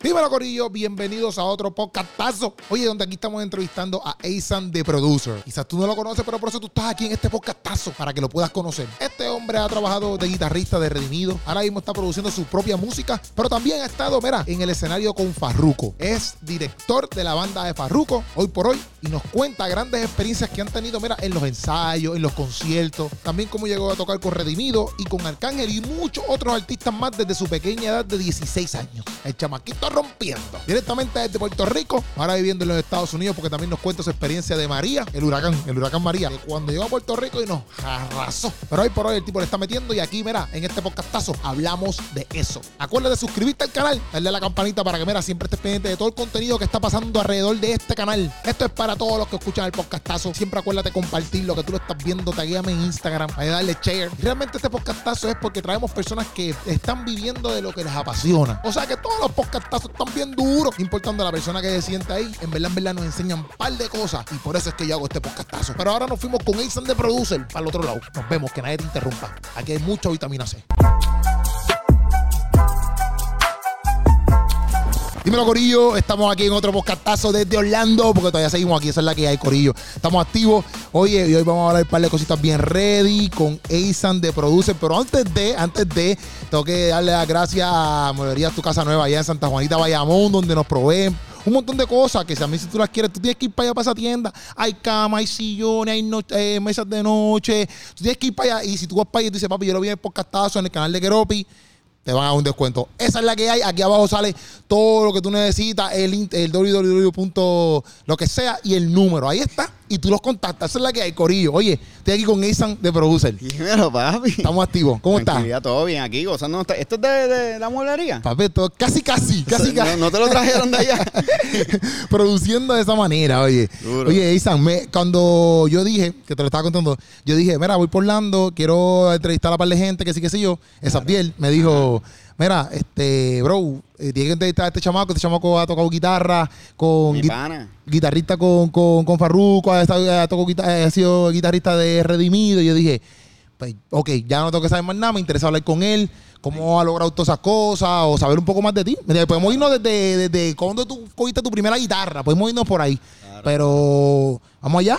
Dímelo, Corillo, bienvenidos a otro podcastazo. Oye, donde aquí estamos entrevistando a Aisan de Producer. Quizás tú no lo conoces, pero por eso tú estás aquí en este podcastazo para que lo puedas conocer. Este hombre ha trabajado de guitarrista de Redimido. Ahora mismo está produciendo su propia música, pero también ha estado, mira, en el escenario con Farruko. Es director de la banda de Farruko hoy por hoy y nos cuenta grandes experiencias que han tenido, mira, en los ensayos, en los conciertos. También cómo llegó a tocar con Redimido y con Arcángel y muchos otros artistas más desde su pequeña edad de 16 años. El chamaquito rompiendo. Directamente desde Puerto Rico, ahora viviendo en los Estados Unidos, porque también nos cuenta su experiencia de María, el huracán, el huracán María, cuando llegó a Puerto Rico y nos arrasó. Pero hoy por hoy el tipo le está metiendo y aquí, mira, en este podcastazo hablamos de eso. Acuérdate de suscribirte al canal, darle a la campanita para que, mira, siempre estés pendiente de todo el contenido que está pasando alrededor de este canal. Esto es para todos los que escuchan el podcastazo. Siempre acuérdate compartir lo que tú lo estás viendo, taguéame en Instagram, ahí darle share. Realmente este podcastazo es porque traemos personas que están viviendo de lo que les apasiona. O sea que todos los podcastazos están bien duros, importando a la persona que se siente ahí. En verdad, en verdad nos enseñan un par de cosas y por eso es que yo hago este podcastazo. Pero ahora nos fuimos con Aisan de Producer para el otro lado. Nos vemos, que nadie te interrumpa. Aquí hay mucha vitamina C. Dímelo, Corillo. Estamos aquí en otro podcastazo desde Orlando, porque todavía seguimos aquí. Esa es la que hay, Corillo. Estamos activos. Oye, y hoy vamos a hablar un par de cositas bien ready con Aisan de Producer. Pero antes de, antes de, tengo que darle las gracias a Molerías Tu Casa Nueva allá en Santa Juanita, Bayamón, donde nos proveen un montón de cosas que si a mí si tú las quieres, tú tienes que ir para allá para esa tienda. Hay cama, hay sillones, hay eh, mesas de noche. Tú tienes que ir para allá y si tú vas para allá y tú dices, papi, yo lo vi en el podcastazo en el canal de Keropi, te van a dar un descuento. Esa es la que hay. Aquí abajo sale todo lo que tú necesitas, el, el www. lo que sea y el número. Ahí está. Y tú los contactas. Esa es la que hay, Corillo. Oye, estoy aquí con Aisan de Producer. Dímelo, papi. Estamos activos. ¿Cómo estás? Todo bien aquí, gozando. ¿Esto es de, de la mueblería? Papi, esto casi, casi, casi, casi. no te lo trajeron de allá. produciendo de esa manera, oye. Duro. Oye, Isan, me- cuando yo dije, que te lo estaba contando, yo dije, mira, voy por Orlando, quiero entrevistar a un par de gente, que sí, que sí yo. Esa piel me dijo, mira, este, bro, eh, tiene que entrevistar a este chamaco, este chamaco ha tocado guitarra con Mi gui- pana. guitarrista con, con, con Farruko, ha, estado- ha tocado guita- ha sido guitarrista de Redimido. Y yo dije, pues, ok, ya no tengo que saber más nada, me interesa hablar con él, cómo ha logrado todas esas cosas, o saber un poco más de ti. Mira, Podemos irnos desde, desde cuando tú cogiste tu primera guitarra, podemos irnos por ahí. Pero, ¿vamos allá?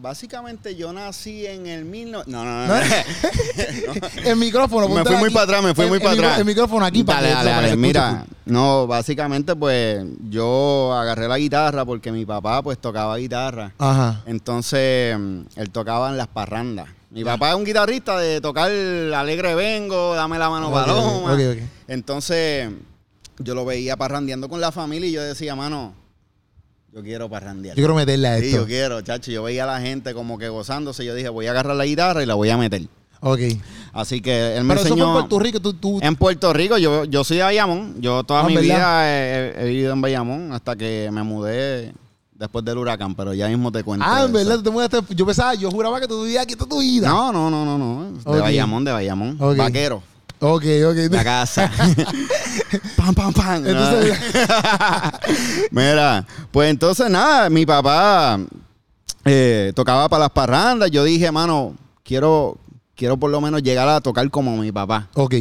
Básicamente yo nací en el mil no, no, no, ¿No? no. El micrófono. Me fui muy para atrás, me fui El- muy el para micro- atrás. El micrófono aquí para Dale, que- dale, para dale. Mira, no, básicamente pues yo agarré la guitarra porque mi papá pues tocaba guitarra. Ajá. Entonces, mm, él tocaba en las parrandas. Mi papá es un guitarrista de tocar Alegre Vengo, Dame la mano paloma. ok, ok. Entonces, yo lo veía parrandeando con la familia y yo decía, mano, yo quiero parrandear. Yo quiero meterle a Sí, esto. yo quiero, chacho. Yo veía a la gente como que gozándose. Yo dije, voy a agarrar la guitarra y la voy a meter. Ok. Así que él me Pero eso fue en Puerto Rico. Tú, tú, En Puerto Rico, yo, yo soy de Bayamón. Yo toda Ah, mi ¿verdad? vida he, he vivido en Bayamón hasta que me mudé después del huracán, pero ya mismo te cuento. ah, en verdad, tú te mudaste. Yo pensaba, yo juraba que tú vivías aquí toda tu vida. No, no, no, no, no. De. Bayamón, de Bayamón. Vaquero. Ok, ok. La casa. pam, pam, pam. Entonces- Mira, pues entonces nada, mi papá eh, tocaba para las parrandas. Yo dije, mano, quiero, quiero por lo menos llegar a tocar como mi papá. Ok.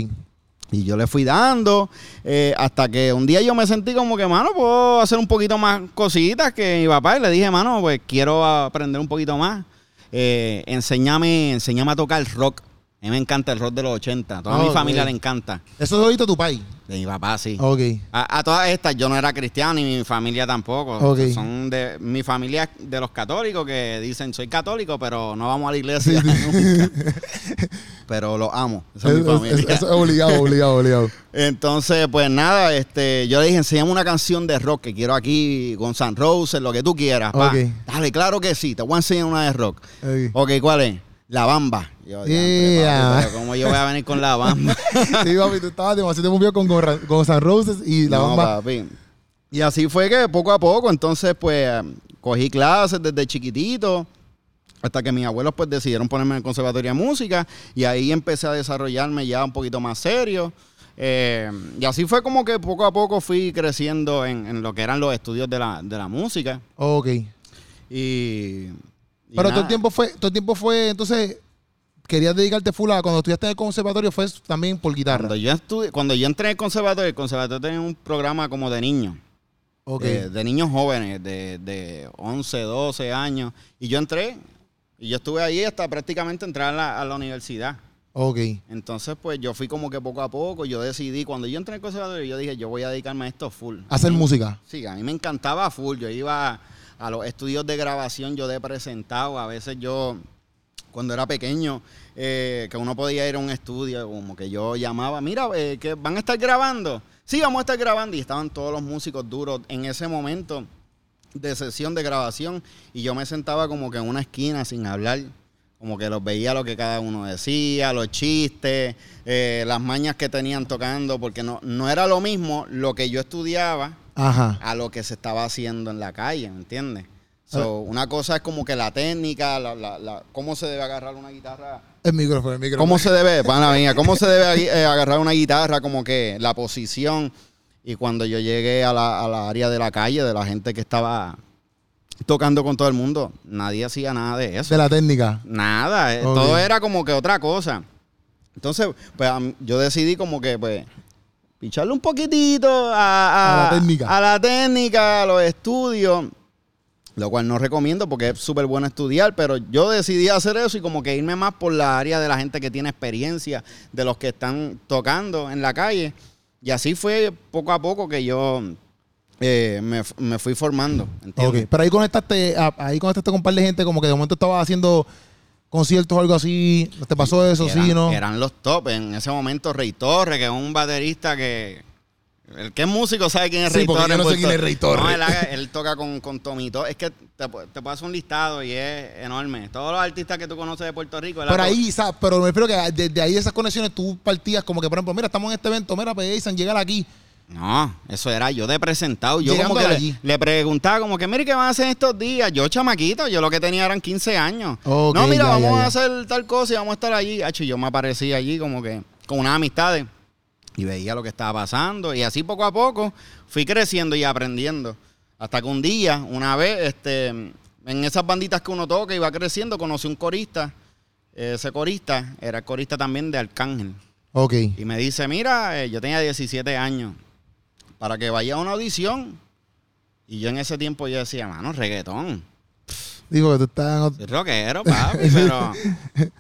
Y yo le fui dando eh, hasta que un día yo me sentí como que, mano, puedo hacer un poquito más cositas que mi papá. Y le dije, mano, pues quiero aprender un poquito más. Eh, enséñame, enséñame a tocar rock. A mí me encanta el rock de los 80. A toda Ah, mi ok. familia le encanta. Eso es ahorita tu país. De mi papá, sí. Ok. A, a todas estas, yo no era cristiano y mi familia tampoco. Ok. Son de mi familia de los católicos que dicen soy católico, pero no vamos a la iglesia Sí, nunca. pero los amo. Esa es mi familia. eso- es obligado, obligado, obligado. Entonces, pues nada, este, yo le dije, enséñame una canción de rock que quiero aquí, con San Roses, lo que tú quieras. pa. Ok. Dale, claro que sí, te voy a enseñar una de rock. Ok, ¿cuál es? La Bamba. Yo, Yeah. papi, ¿cómo yo voy a venir con la Bamba? Sí, papi, tú estabas demasiado movido con, con, con San Roses y la No, bamba. papi. Y así fue que poco a poco, entonces, pues, cogí clases desde chiquitito. Hasta que mis abuelos pues decidieron ponerme en el conservatorio de música y ahí empecé a desarrollarme ya un poquito más serio. Eh, y así fue como que poco a poco fui creciendo en, en lo que eran los estudios de la, de la música. Ok. Y Pero todo el tiempo fue, todo el tiempo fue, entonces, querías dedicarte full a cuando estudiaste en el conservatorio fue también por guitarra. Cuando yo, estudié, cuando yo entré en el conservatorio, el conservatorio tenía un programa como de niños. Ok. De, de niños jóvenes, de, de 11, 12 años. Y yo entré, y yo estuve ahí hasta prácticamente entrar a la, a la universidad. Ok. Entonces, pues yo fui como que poco a poco, yo decidí, cuando yo entré en el conservatorio, yo dije, yo voy a dedicarme a esto full. Hacer música. Sí, a mí me encantaba full. Yo iba a los estudios de grabación, yo de presentado. A veces yo, cuando era pequeño, eh, que uno podía ir a un estudio, como que yo llamaba, mira, eh, que van a estar grabando. Sí, vamos a estar grabando. Y estaban todos los músicos duros en ese momento de sesión de grabación. Y yo me sentaba como que en una esquina sin hablar. Como que los veía lo que cada uno decía, los chistes, eh, las mañas que tenían tocando, porque no, no era lo mismo lo que yo estudiaba Ajá. a lo que se estaba haciendo en la calle, ¿me entiendes? So, una cosa es como que la técnica, la, la- la- cómo se debe agarrar una guitarra. El micrófono, el micrófono. ¿Cómo se debe, pana mía, cómo se debe eh, agarrar una guitarra, como que la posición? Y cuando yo llegué a la, a la área de la calle, de la gente que estaba tocando con todo el mundo, nadie hacía nada de eso. De la técnica. Nada, eh, todo era como que otra cosa. Entonces, pues yo decidí como que, pues, picharle un poquitito a, A la técnica. A la técnica, a los estudios. Lo cual no recomiendo porque es súper bueno estudiar, pero yo decidí hacer eso y como que irme más por la área de la gente que tiene experiencia, de los que están tocando en la calle. Y así fue poco a poco que yo eh, me, me fui formando. ¿entiendes? Ok. Pero ahí conectaste, ahí conectaste con un par de gente como que de momento estabas haciendo conciertos o algo así. ¿No ¿Te pasó eso? eran, sí, ¿no? Eran los top. En ese momento, Rey Torres, que es un baterista que. El que es músico sabe quién es Sí, Rey porque Torres. yo no sé en quién es Rey. No, él, él toca con, con Tomito. Es que te, te paso un listado y es enorme. Todos los artistas que tú conoces de Puerto Rico. to- ahí, sa- pero me refiero que desde ahí esas conexiones tú partías como que, por ejemplo, mira, estamos en este evento, mira, pues Jason, llegar aquí. No, eso era yo de presentado. Yo Llegando como que le, allí. le preguntaba como que, mire, ¿qué van a hacer estos días? Yo chamaquito, yo lo que tenía eran 15 años. No, mira, ya, vamos ya, a hacer tal cosa y vamos a estar allí. Hacho, y yo me aparecía allí como que con unas amistades y veía lo que estaba pasando. Y así poco a poco fui creciendo y aprendiendo. Hasta que un día, una vez, este, en esas banditas que uno toca y va creciendo, conocí un corista. Ese corista era el corista también de Arcángel. Ok. Y me dice, mira, eh, yo tenía 17 años, para que vaya a una audición. Y yo en ese tiempo yo decía, mano, reggaetón. Digo que tú estás en rockero, papi, pero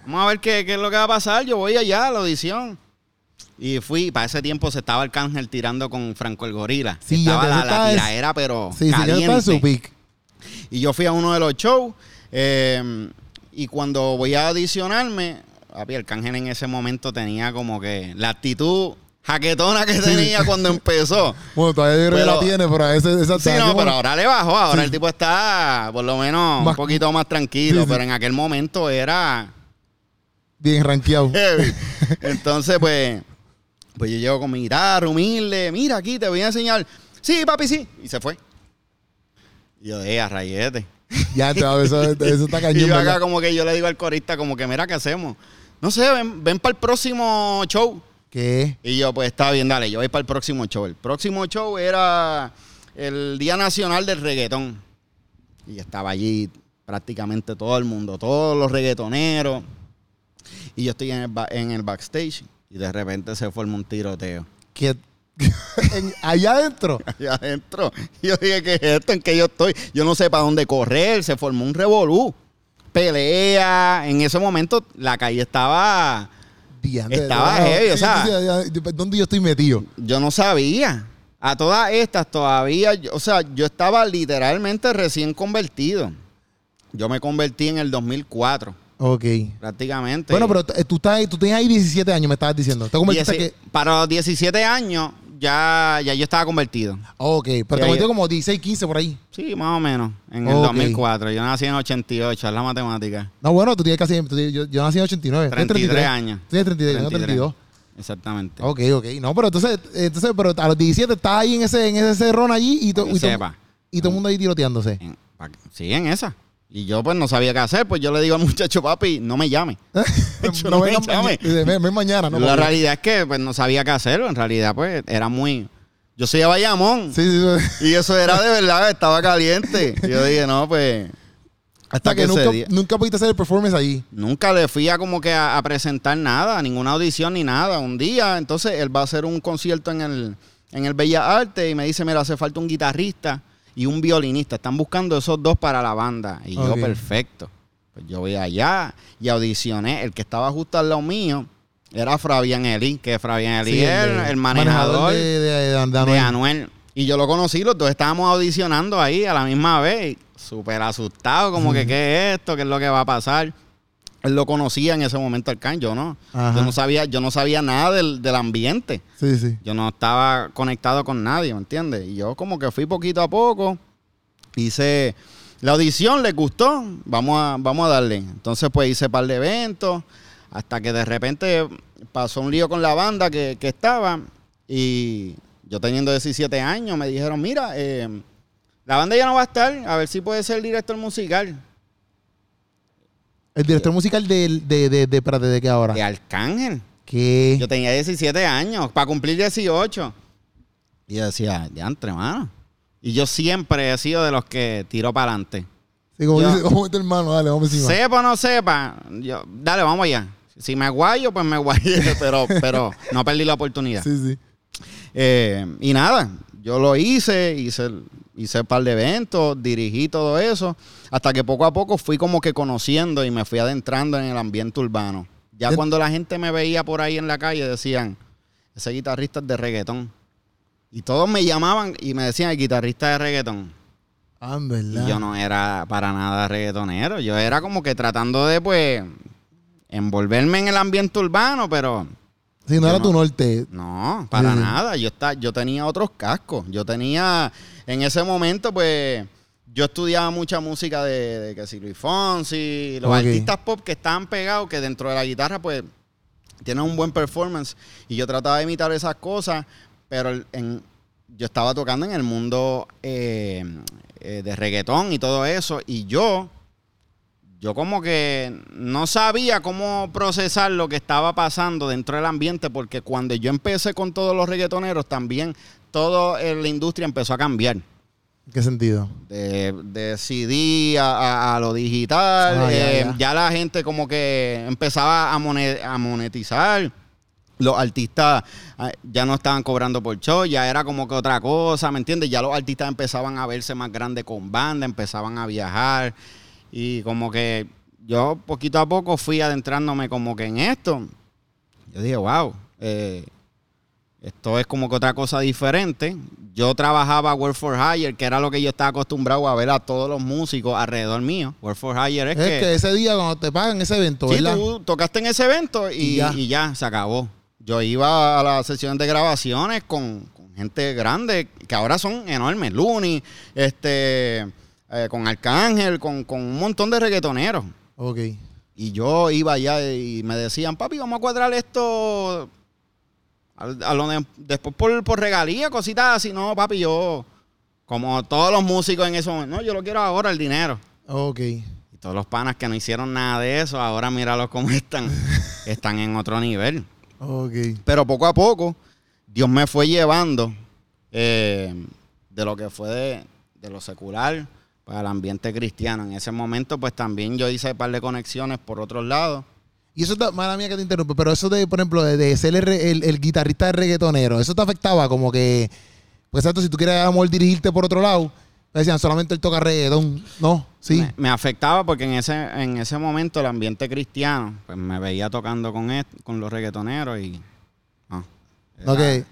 vamos a ver qué, qué es lo que va a pasar. Yo voy allá a la audición. Y fui, para ese tiempo se estaba Arcángel tirando con Franco el Gorila. Sí, estaba la, tiraera, pero Sí, sí, está en su caliente. pick. Y yo fui a uno de los shows. eh, y cuando voy a adicionarme, papi, Arcángel en ese momento tenía como que la actitud jaquetona que tenía cuando empezó. Bueno, todavía yo creo que Pero- la tiene, pero a ese, esa Sí, no, pero ahora le bajó. Ahora Sí. el tipo está por lo menos Más- un poquito más tranquilo. Sí. Pero en aquel momento era Bien rankeado. heavy. Entonces, pues, pues yo llego con mi guitarra humilde. Mira aquí, te voy a enseñar. Sí, papi, sí. Y se fue. Y yo, eh, a rayete. ya, te va, eso, eso está Y cañón. yo acá ¿verdad? como que yo le digo al corista como que, mira, ¿qué hacemos? No sé, ven, ven para el próximo show. ¿Qué? Y yo, pues está bien, dale, yo voy para el próximo show. El próximo show era el Día Nacional del Reggaetón. Y estaba allí prácticamente todo el mundo, todos los reggaetoneros. Y yo estoy en el, ba- en el backstage y de repente se forma un tiroteo. ¿Qué? En- allá adentro. Allá adentro. Yo dije, ¿qué es esto? ¿En qué yo estoy? Yo no sé para dónde correr. Se formó un revolú. Pelea. En ese momento la calle estaba... Diantre, Estaba no, heavy, o sea- ¿Dónde yo estoy metido? Yo no sabía. A todas estas todavía, o sea, yo estaba literalmente recién convertido. Yo me convertí en el 2004, Ok. prácticamente. Bueno, pero t- tú, estás, tú tienes ahí 17 años, me estabas diciendo. ¿Te Dieci- que...? Para los 17 años ya, ya yo estaba convertido. Ok, pero te convirtió ya. como 16, 15 por ahí. Sí, más o menos, en el Ok. 2004. Yo nací en 88, es la matemática. No, bueno, tú tienes casi... tú tienes- yo, yo nací en 89. ¿Tienes 33 años. Tú tienes 33, tengo 33. 32. Exactamente. Ok, ok. No, pero entonces, entonces pero a los 17 estás ahí en ese, en ese cerrón allí y, to- Que y, to- sepa. y todo el mundo ahí tiroteándose. En- pa- sí, en esa. Y yo pues no sabía qué hacer, pues yo le digo al muchacho, papi, no me llame. Yo no me llame. Ven, ven mañana, ¿no? la realidad es que pues no sabía qué hacer, en realidad pues era muy... Yo soy de Bayamón Sí, sí, sí. y eso era de verdad, estaba caliente. Y yo dije, no, pues Hasta que, nunca, día- nunca pudiste hacer el performance allí. Nunca le fui a como que a, a presentar nada, ninguna audición ni nada. Un día, entonces él va a hacer un concierto en el, en el Bellas Artes y me dice, mira, hace falta un guitarrista y un violinista. Están buscando esos dos para la banda. Y yo, perfecto. Pues yo voy allá y audicioné. El que estaba justo al lado mío era Fabián Eli, que Fabián Eli Sí, es el, el manejador de, de, de- de de Anuel. Y yo lo conocí, los dos estábamos audicionando ahí a la misma vez. Súper asustado, como que qué es esto, qué es lo que va a pasar. Él lo conocía en ese momento al can, yo no. Ajá. Yo no sabía, yo no sabía nada del, del ambiente. Sí, sí. Yo no estaba conectado con nadie, ¿me entiendes? Y yo como que fui poquito a poco. Hice la audición, le gustó, vamos a, vamos a darle. Entonces pues hice un par de eventos, hasta que de repente pasó un lío con la banda que, que estaba. Y yo teniendo 17 años me dijeron, mira, eh, la banda ya no va a estar, a ver si puede ser director musical. El director musical del- de, de, de, espérate, ¿de qué ahora? De Arcángel. ¿Qué? Yo tenía 17 años, para cumplir 18. Y yo decía, diantre, mano. Y yo siempre he sido de los que tiro para adelante. Sí, como yo- dice, vamos a meter mano, dale, vamos encima. Sepa o no sepa, yo, dale, vamos allá. Si me guayo, pues me guayé, pero, pero no perdí la oportunidad. Sí, sí. Eh, y nada, yo lo hice, hice, hice un par de eventos, dirigí todo eso, hasta que poco a poco fui como que conociendo y me fui adentrando en el ambiente urbano. Ya cuando la gente me veía por ahí en la calle decían, ese guitarrista es de reggaetón. Y todos me llamaban y me decían, el guitarrista de reggaetón. Ah, verdad. Y yo no era para nada reggaetonero. Yo era como que tratando de, pues, envolverme en el ambiente urbano, pero Sí, no yo era no- tu norte. no, para Sí, nada. Yo, está, yo tenía otros cascos. Yo tenía, en ese momento, pues, yo estudiaba mucha música de, de que si Luis Fonsi, los Ok. artistas pop que estaban pegados, que dentro de la guitarra, pues, tienen un buen performance. Y yo trataba de imitar esas cosas, pero en, yo estaba tocando en el mundo eh, eh, de reggaetón y todo eso. Y yo, yo como que no sabía cómo procesar lo que estaba pasando dentro del ambiente, porque cuando yo empecé con todos los reggaetoneros, también toda la industria empezó a cambiar. ¿En qué sentido? De, de CD a, a- a lo digital. Ah, ya, eh, ya. ya la gente como que empezaba a monetizar. Los artistas ah, ya no estaban cobrando por show, ya era como que otra cosa, ¿me entiendes? Ya los artistas empezaban a verse más grandes con banda, empezaban a viajar y como que yo poquito a poco fui adentrándome como que en esto. Yo dije, wow, eh, esto es como que otra cosa diferente. Yo trabajaba Work for Hire, que era lo que yo estaba acostumbrado a ver a todos los músicos alrededor mío. Work for Hire es, Es, que, que, ese día cuando te pagan ese evento, sí, ¿verdad? tú tocaste en ese evento y, Y ya. y ya, se acabó. Yo iba a las sesiones de grabaciones con, con gente grande, que ahora son enormes. Looney, este, eh, con Arcángel, con, con un montón de reggaetoneros. Ok. Y yo iba allá y me decían, papi, vamos a cuadrar esto a, a lo de- después por, por regalía, cositas así. No, papi, yo, como todos los músicos en momento, no, yo lo quiero ahora, el dinero. Ok. Y todos los panas que no hicieron nada de eso, ahora míralos cómo están. están en otro nivel. Ok. Pero poco a poco, Dios me fue llevando eh, de lo que fue de, de lo secular para el ambiente cristiano. En ese momento, pues también yo hice un par de conexiones por otros lados. Y eso, te, mala mía que te interrumpe, pero eso de, por ejemplo, de, de ser el, el- el guitarrista de reggaetonero, eso te afectaba como que, pues exacto, si tú quieres a lo mejor dirigirte por otro lado, te decían solamente él toca reggaetón, no, sí. Me, me afectaba porque en ese, en ese momento el ambiente cristiano, pues me veía tocando con, est- con los reggaetoneros y... No, No, que,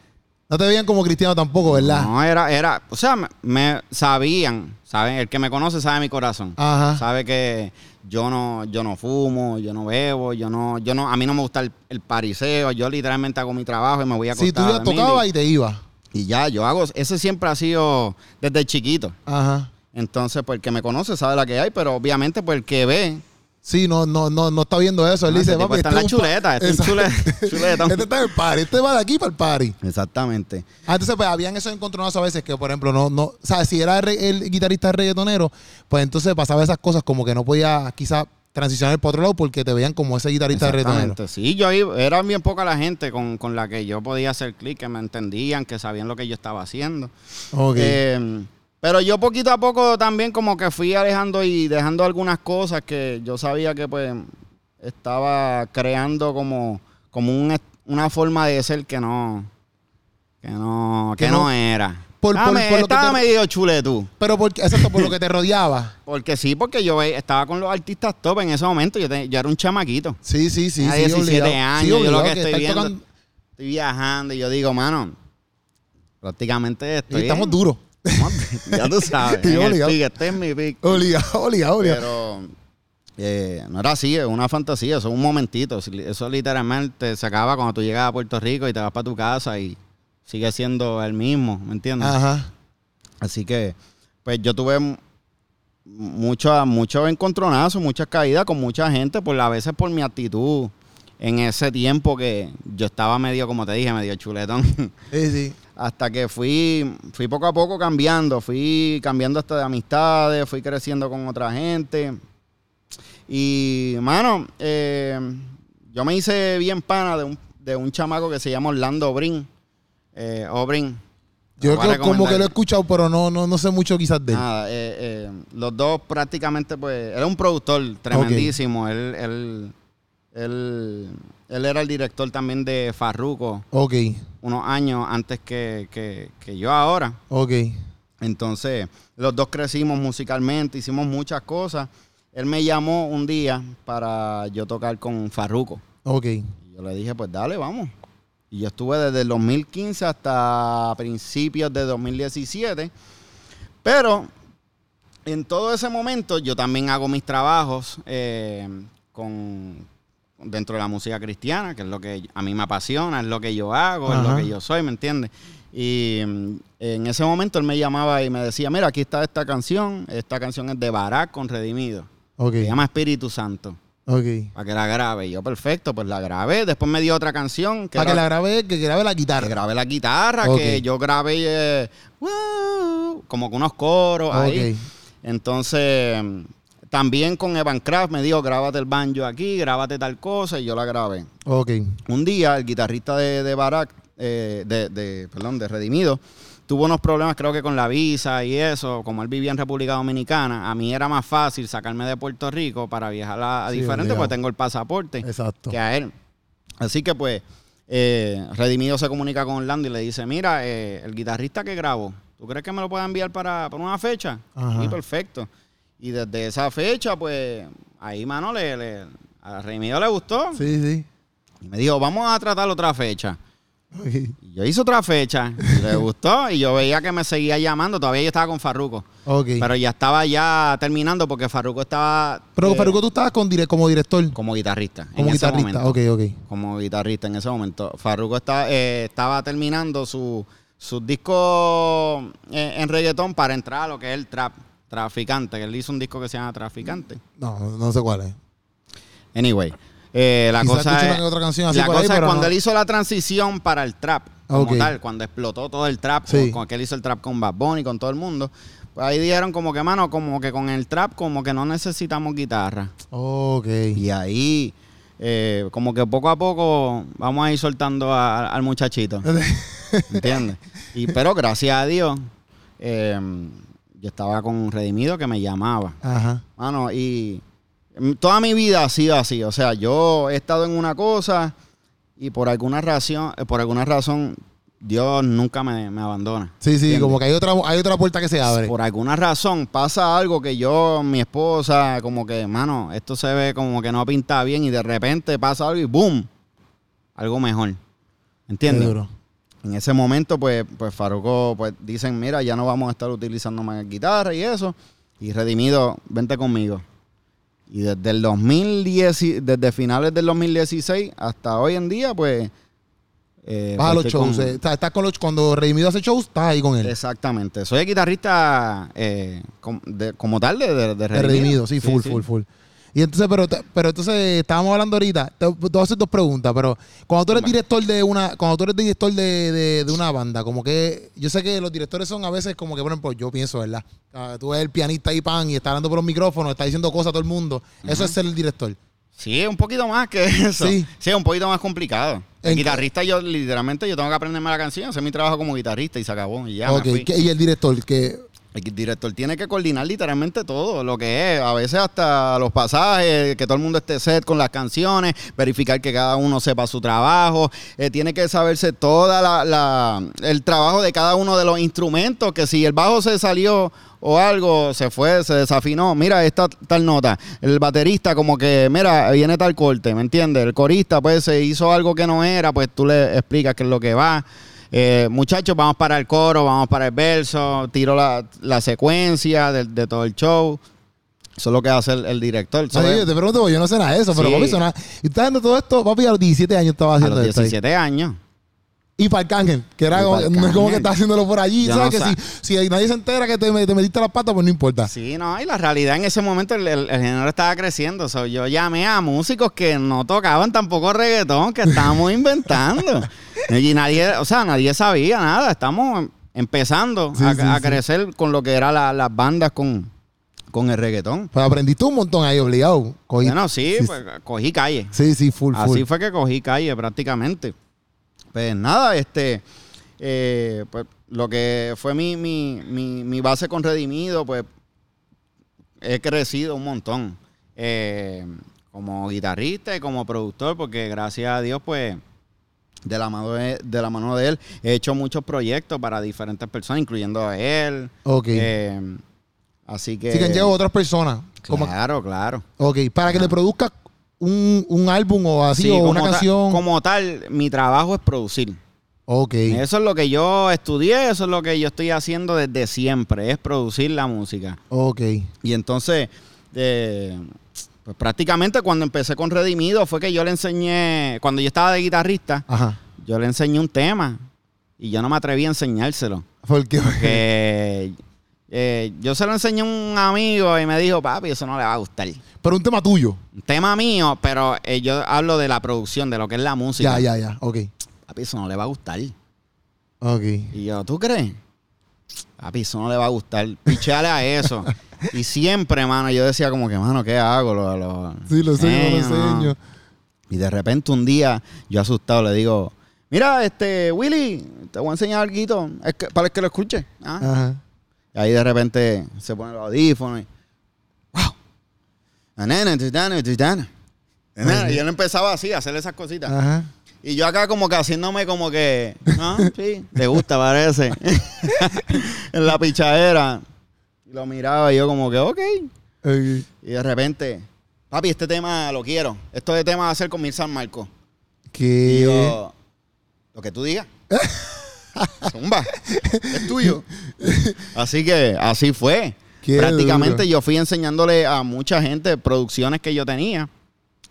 no te veían como cristiano tampoco, ¿verdad? No, era, era, o sea, me, me sabían, ¿saben? El que me conoce sabe mi corazón. Ajá. Sabe que yo no, yo no fumo, yo no bebo, yo no, yo no, a mí no me gusta el, el pariseo, yo literalmente hago mi trabajo y me voy a Si tú acostar ya tocabas y, y te ibas. y ya, yo hago, ese siempre ha sido desde chiquito. Ajá. Entonces, pues el que me conoce sabe la que hay, pero obviamente, pues el que ve, Sí, no, no, no, no está viendo eso. Él Ah, dice, este papi, está en la chuleta, este es un Exacto. chule- chuletón. Este está en el party, este va de aquí para el party. exactamente. Ah, entonces, pues, habían esos encontronazos a veces que, por ejemplo, no, no, o sea, si era el, el guitarrista reggaetonero, pues entonces pasaba esas cosas como que no podía quizás transicionar para otro lado porque te veían como ese guitarrista. Exactamente. Sí, yo iba- era bien poca la gente con, con la que yo podía hacer clic, que me entendían, que sabían lo que yo estaba haciendo. Ok. Eh, Pero yo poquito a poco también como que fui alejando y dejando algunas cosas que yo sabía que pues estaba creando como, como un, una forma de ser que no, que no, que Que no, no- era. por- Ah, por- me- por lo que estaba te- medio chuletú. Pero porque, exacto, por lo que te rodeaba. Porque sí, porque yo estaba con los artistas top en ese momento. Yo, te- yo era un chamaquito. Sí, sí, sí. A sí, 17 obligado. años, Sí, yo lo que estoy viendo- tocando- Estoy viajando y yo digo, mano, prácticamente y estoy... estamos duros. ya tú sabes. Sí, en el pick, este es mi pick. Obligado, obligado, obligado. Pero eh, no era así, es una fantasía, eso es un momentito. Eso literalmente se acaba cuando tú llegas a Puerto Rico y te vas para tu casa y sigue siendo el mismo, ¿me entiendes? Ajá. Así que, pues yo tuve m- mucho, mucho encontronazo, muchas caídas con mucha gente, por a veces por mi actitud en ese tiempo que yo estaba medio, como te dije, medio chuletón. Sí, sí. hasta que fui, fui poco a poco cambiando, fui cambiando hasta de amistades, fui creciendo con otra gente. Y, mano, eh, yo me hice bien pana de un, de un chamaco que se llama Orlando Brin. Eh, Obrin. Yo creo como que lo he escuchado, pero no, no, no sé mucho quizás de él. Nada, eh, eh, los dos prácticamente, pues, era un productor tremendísimo. Él, él, él, él era el director también de Farruko Ok, unos años antes que, que, que yo ahora. ok. Entonces, los dos crecimos musicalmente, hicimos muchas cosas. Él me llamó un día para yo tocar con Farruko. Ok. Y yo le dije, pues dale, vamos. Y yo estuve desde el 2015 hasta principios de 2017. Pero en todo ese momento yo también hago mis trabajos eh, con dentro de la música cristiana, que es lo que a mí me apasiona, es lo que yo hago, es lo que yo soy, ¿me entiendes? Y mm, en ese momento él me llamaba y me decía, mira, aquí está esta canción, esta canción es de Barak con Redimido, Ok. se llama Espíritu Santo, para que la grabe. Y yo, perfecto, pues la grabé. Después me dio otra canción que, Para que la grabe, que grabe la que guitarra. grabé la guitarra, que yo grabé eh, "Wow", como con unos coros ahí. Entonces, también con Evan Craft me dijo, grábate el banjo aquí, grábate tal cosa, y yo la grabé. Ok. Un día, el guitarrista de, de Barack, eh, de, de- perdón, de Redimido, tuvo unos problemas creo que con la visa y eso, como él vivía en República Dominicana, a mí era más fácil sacarme de Puerto Rico para viajar a, Sí, diferente, porque tengo el pasaporte Exacto. que a él. Así que pues, eh, Redimido se comunica con Orlando y le dice, mira, eh, el guitarrista que grabo, ¿tú crees que me lo pueda enviar para, para una fecha? Ajá. Sí, perfecto. Y desde esa fecha, pues, ahí, mano, le, le- a le gustó. Sí, sí. Y me dijo, vamos a tratar otra fecha. Y yo hice otra fecha, y le gustó, y yo veía que me seguía llamando. Todavía yo estaba con Farruko. Ok. Pero ya estaba ya terminando porque Farruko estaba Pero, eh, Farruko, tú estabas con dire- como director. como guitarrista. en Como ese guitarrista. momento. Ok, ok. como guitarrista en ese momento. Farruko está, eh, estaba terminando su, sus discos eh, en reggaetón para entrar a lo que es el trap, traficante, que él hizo un disco que se llama Traficante. No, no, sé cuál es. Anyway, eh, la Quizás cosa es, otra canción así la por cosa ahí, es pero cuando no. él hizo la transición para el trap, como tal, cuando explotó todo el trap, Sí. con, con que él hizo el trap con Bad Bunny, con todo el mundo, pues ahí dijeron como que, mano, como que con el trap como que no necesitamos guitarra. Ok. Y ahí, eh, como que poco a poco vamos a ir soltando a- al muchachito. ¿Entiendes? Y, pero gracias a Dios, eh, yo estaba con un redimido que me llamaba. Ajá. Mano, y toda mi vida ha sido así. O sea, yo he estado en una cosa y por alguna razón, eh, por alguna razón, Dios nunca me, me abandona. Sí, sí, ¿Entiendes? como que hay otra, hay otra puerta que se abre. Por alguna razón pasa algo que yo, mi esposa, como que, mano, esto se ve como que no pinta bien y de repente pasa algo y ¡boom! Algo mejor. ¿Entiendes? Seguro. En ese momento, pues, pues Farruko, pues dicen, mira, ya no vamos a estar utilizando más guitarra y eso. Y Redimido, vente conmigo. Y desde el 2010, y- desde finales del 2016 hasta hoy en día, pues... eh, Vas a los pues, estoy shows. con- eh, estás, estás con los, cuando Redimido hace shows, estás ahí con él. Exactamente. Soy el guitarrista eh, com- de- como tal de, de, de De Redimido. Redimido, sí, full, full, full. Y entonces, pero, pero entonces estábamos hablando ahorita, te, te voy a hacer dos preguntas, pero cuando tú eres director de una, cuando tú eres director de, de, de una banda, como que, yo sé que los directores son a veces como que, por ejemplo, yo pienso, ¿verdad? Ah, tú ves el pianista y pan y está hablando por los micrófonos, está diciendo cosas a todo el mundo. Eso es ser el director. Sí, un poquito más que eso. Sí. Sí, es un poquito más complicado. El guitarrista, yo literalmente yo tengo que aprenderme la canción, hacer mi trabajo como guitarrista y se acabó. Y ya Ok, me fui. ¿qué- Y el director, que El director tiene que coordinar literalmente todo lo que es, a veces hasta los pasajes, que todo el mundo esté set con las canciones, verificar que cada uno sepa su trabajo, eh, tiene que saberse toda la, la- el trabajo de cada uno de los instrumentos, que si el bajo se salió o algo, se fue, se desafinó, mira esta tal nota, el baterista como que, mira, viene tal corte, ¿me entiendes? El corista pues se hizo algo que no era, pues tú le explicas qué es lo que va. Eh, muchachos, vamos para el coro, vamos para el verso, tiro la, la secuencia de, de todo el show. Eso es lo que hace el, el director. O sea, ¿sabes? yo te pregunto, yo no sé nada de eso, pero Sí. papi, suena. Y estás haciendo todo esto, papi, a los 17 años estaba a haciendo los esto. ahí. 17 años. Y para Arcángel, que era como, no es como que estás haciéndolo por allí, Yo ¿sabes? no que si, si nadie se entera que te, te metiste las patas, pues no importa. Sí, no, y la realidad en ese momento el, el- el género estaba creciendo. So, yo llamé a músicos que no tocaban tampoco reggaetón, que estábamos inventando. Y nadie, o sea, nadie sabía nada. Estamos empezando Sí, a, sí, a sí. crecer con lo que eran la- las bandas con, con el reggaetón. Pues aprendiste un montón ahí, obligado. Cogí- Bueno, sí, sí, pues cogí calle. sí, sí, full, full. Así fue que cogí calle prácticamente. Pues nada, este, eh, pues lo que fue mi, mi, mi, mi base con Redimido, pues he crecido un montón. eh, como guitarrista y como productor, porque gracias a Dios, pues, de la mano de, de la mano de él, he hecho muchos proyectos para diferentes personas, incluyendo a él. Ok. Eh, así que. sí que han llegado otras personas. Como- Claro, claro. ok, para que le produzcas un, un álbum o así, Sí, o una ta- canción. como tal, mi trabajo es producir. Ok. Eso es lo que yo estudié, eso es lo que yo estoy haciendo desde siempre, es producir la música. Ok. Y entonces, eh, pues prácticamente cuando empecé con Redimido fue que yo le enseñé, cuando yo estaba de guitarrista, Ajá. yo le enseñé un tema y yo no me atreví a enseñárselo. ¿Por qué? Que eh, yo se lo enseñé a un amigo y me dijo, papi, eso no le va a gustar. Pero un tema tuyo. Un tema mío, pero eh, yo hablo de la producción, de lo que es la música. Ya, ya, ya. Ok. Papi, eso no le va a gustar. Ok. Y yo, ¿tú crees? Papi, eso no le va a gustar. Pichale a eso. y siempre, mano, yo decía como que, mano, ¿qué hago? Lo, lo- Sí, lo enseño, lo no. enseño. Y de repente un día, yo asustado, le digo, mira, este, Willy, te voy a enseñar algo es que, para que lo escuche. Ah. Ajá. Y ahí de repente se pone los audífonos y, wow. Anana, tutana. Y él empezaba así, a hacer esas cositas. Ajá. Y yo acá como que haciéndome como que, ah, sí, te gusta, parece. en la pichadera. Y lo miraba y yo como que, ok. Y de repente, papi, este tema lo quiero. Esto de tema va a ser con Mir San Marco. Y ¿Qué? yo, lo que tú digas. Zumba, es tuyo. Así que así fue. Qué Prácticamente duro. yo fui enseñándole a mucha gente producciones que yo tenía,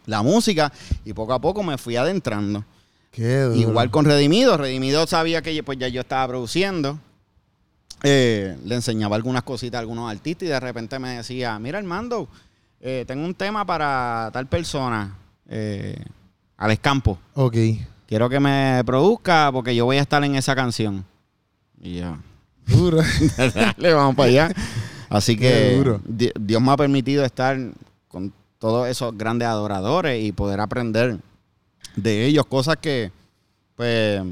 la música, y poco a poco me fui adentrando. Qué duro. Igual con Redimido. Redimido sabía que pues, ya yo estaba produciendo. Eh, le enseñaba algunas cositas a algunos artistas y de repente me decía, mira Armando, eh, tengo un tema para tal persona, eh, Alex Campo. Ok. Quiero que me produzca porque yo voy a estar en esa canción. Y yo, Duro. dale, vamos para allá. Así que. Di- Dios me ha permitido estar con todos esos grandes adoradores y poder aprender de ellos cosas que, pues,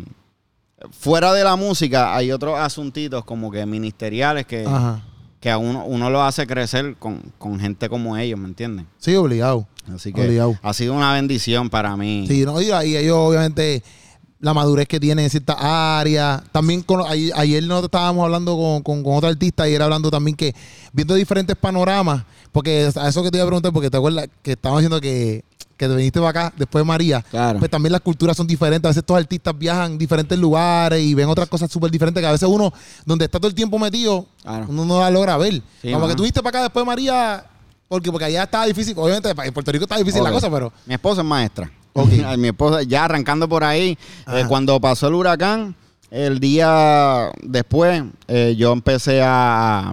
fuera de la música hay otros asuntitos como que ministeriales que, Ajá. que a uno, uno lo hace crecer con, con gente como ellos, ¿me entiendes? Sí, obligado. Así que Obligado. ha sido una bendición para mí. Sí, no, y, y ellos obviamente la madurez que tienen en ciertas áreas. También con, ayer, ayer nosotros estábamos hablando con, con, con otro artista y era hablando también que viendo diferentes panoramas, porque a eso que te iba a preguntar, porque te acuerdas que estábamos diciendo que, que te viniste para acá después de María, Claro. pues también las culturas son diferentes. A veces estos artistas viajan a diferentes lugares y ven otras cosas súper diferentes que a veces uno, donde está todo el tiempo metido, Claro. uno no la logra ver. Sí, Como que tú viste para acá después de María, porque, porque allá estaba difícil, obviamente en Puerto Rico está difícil la cosa, pero... Mi esposa es maestra. Ok. Mi esposa, ya arrancando por ahí, eh, cuando pasó el huracán, el día después, eh, yo empecé a,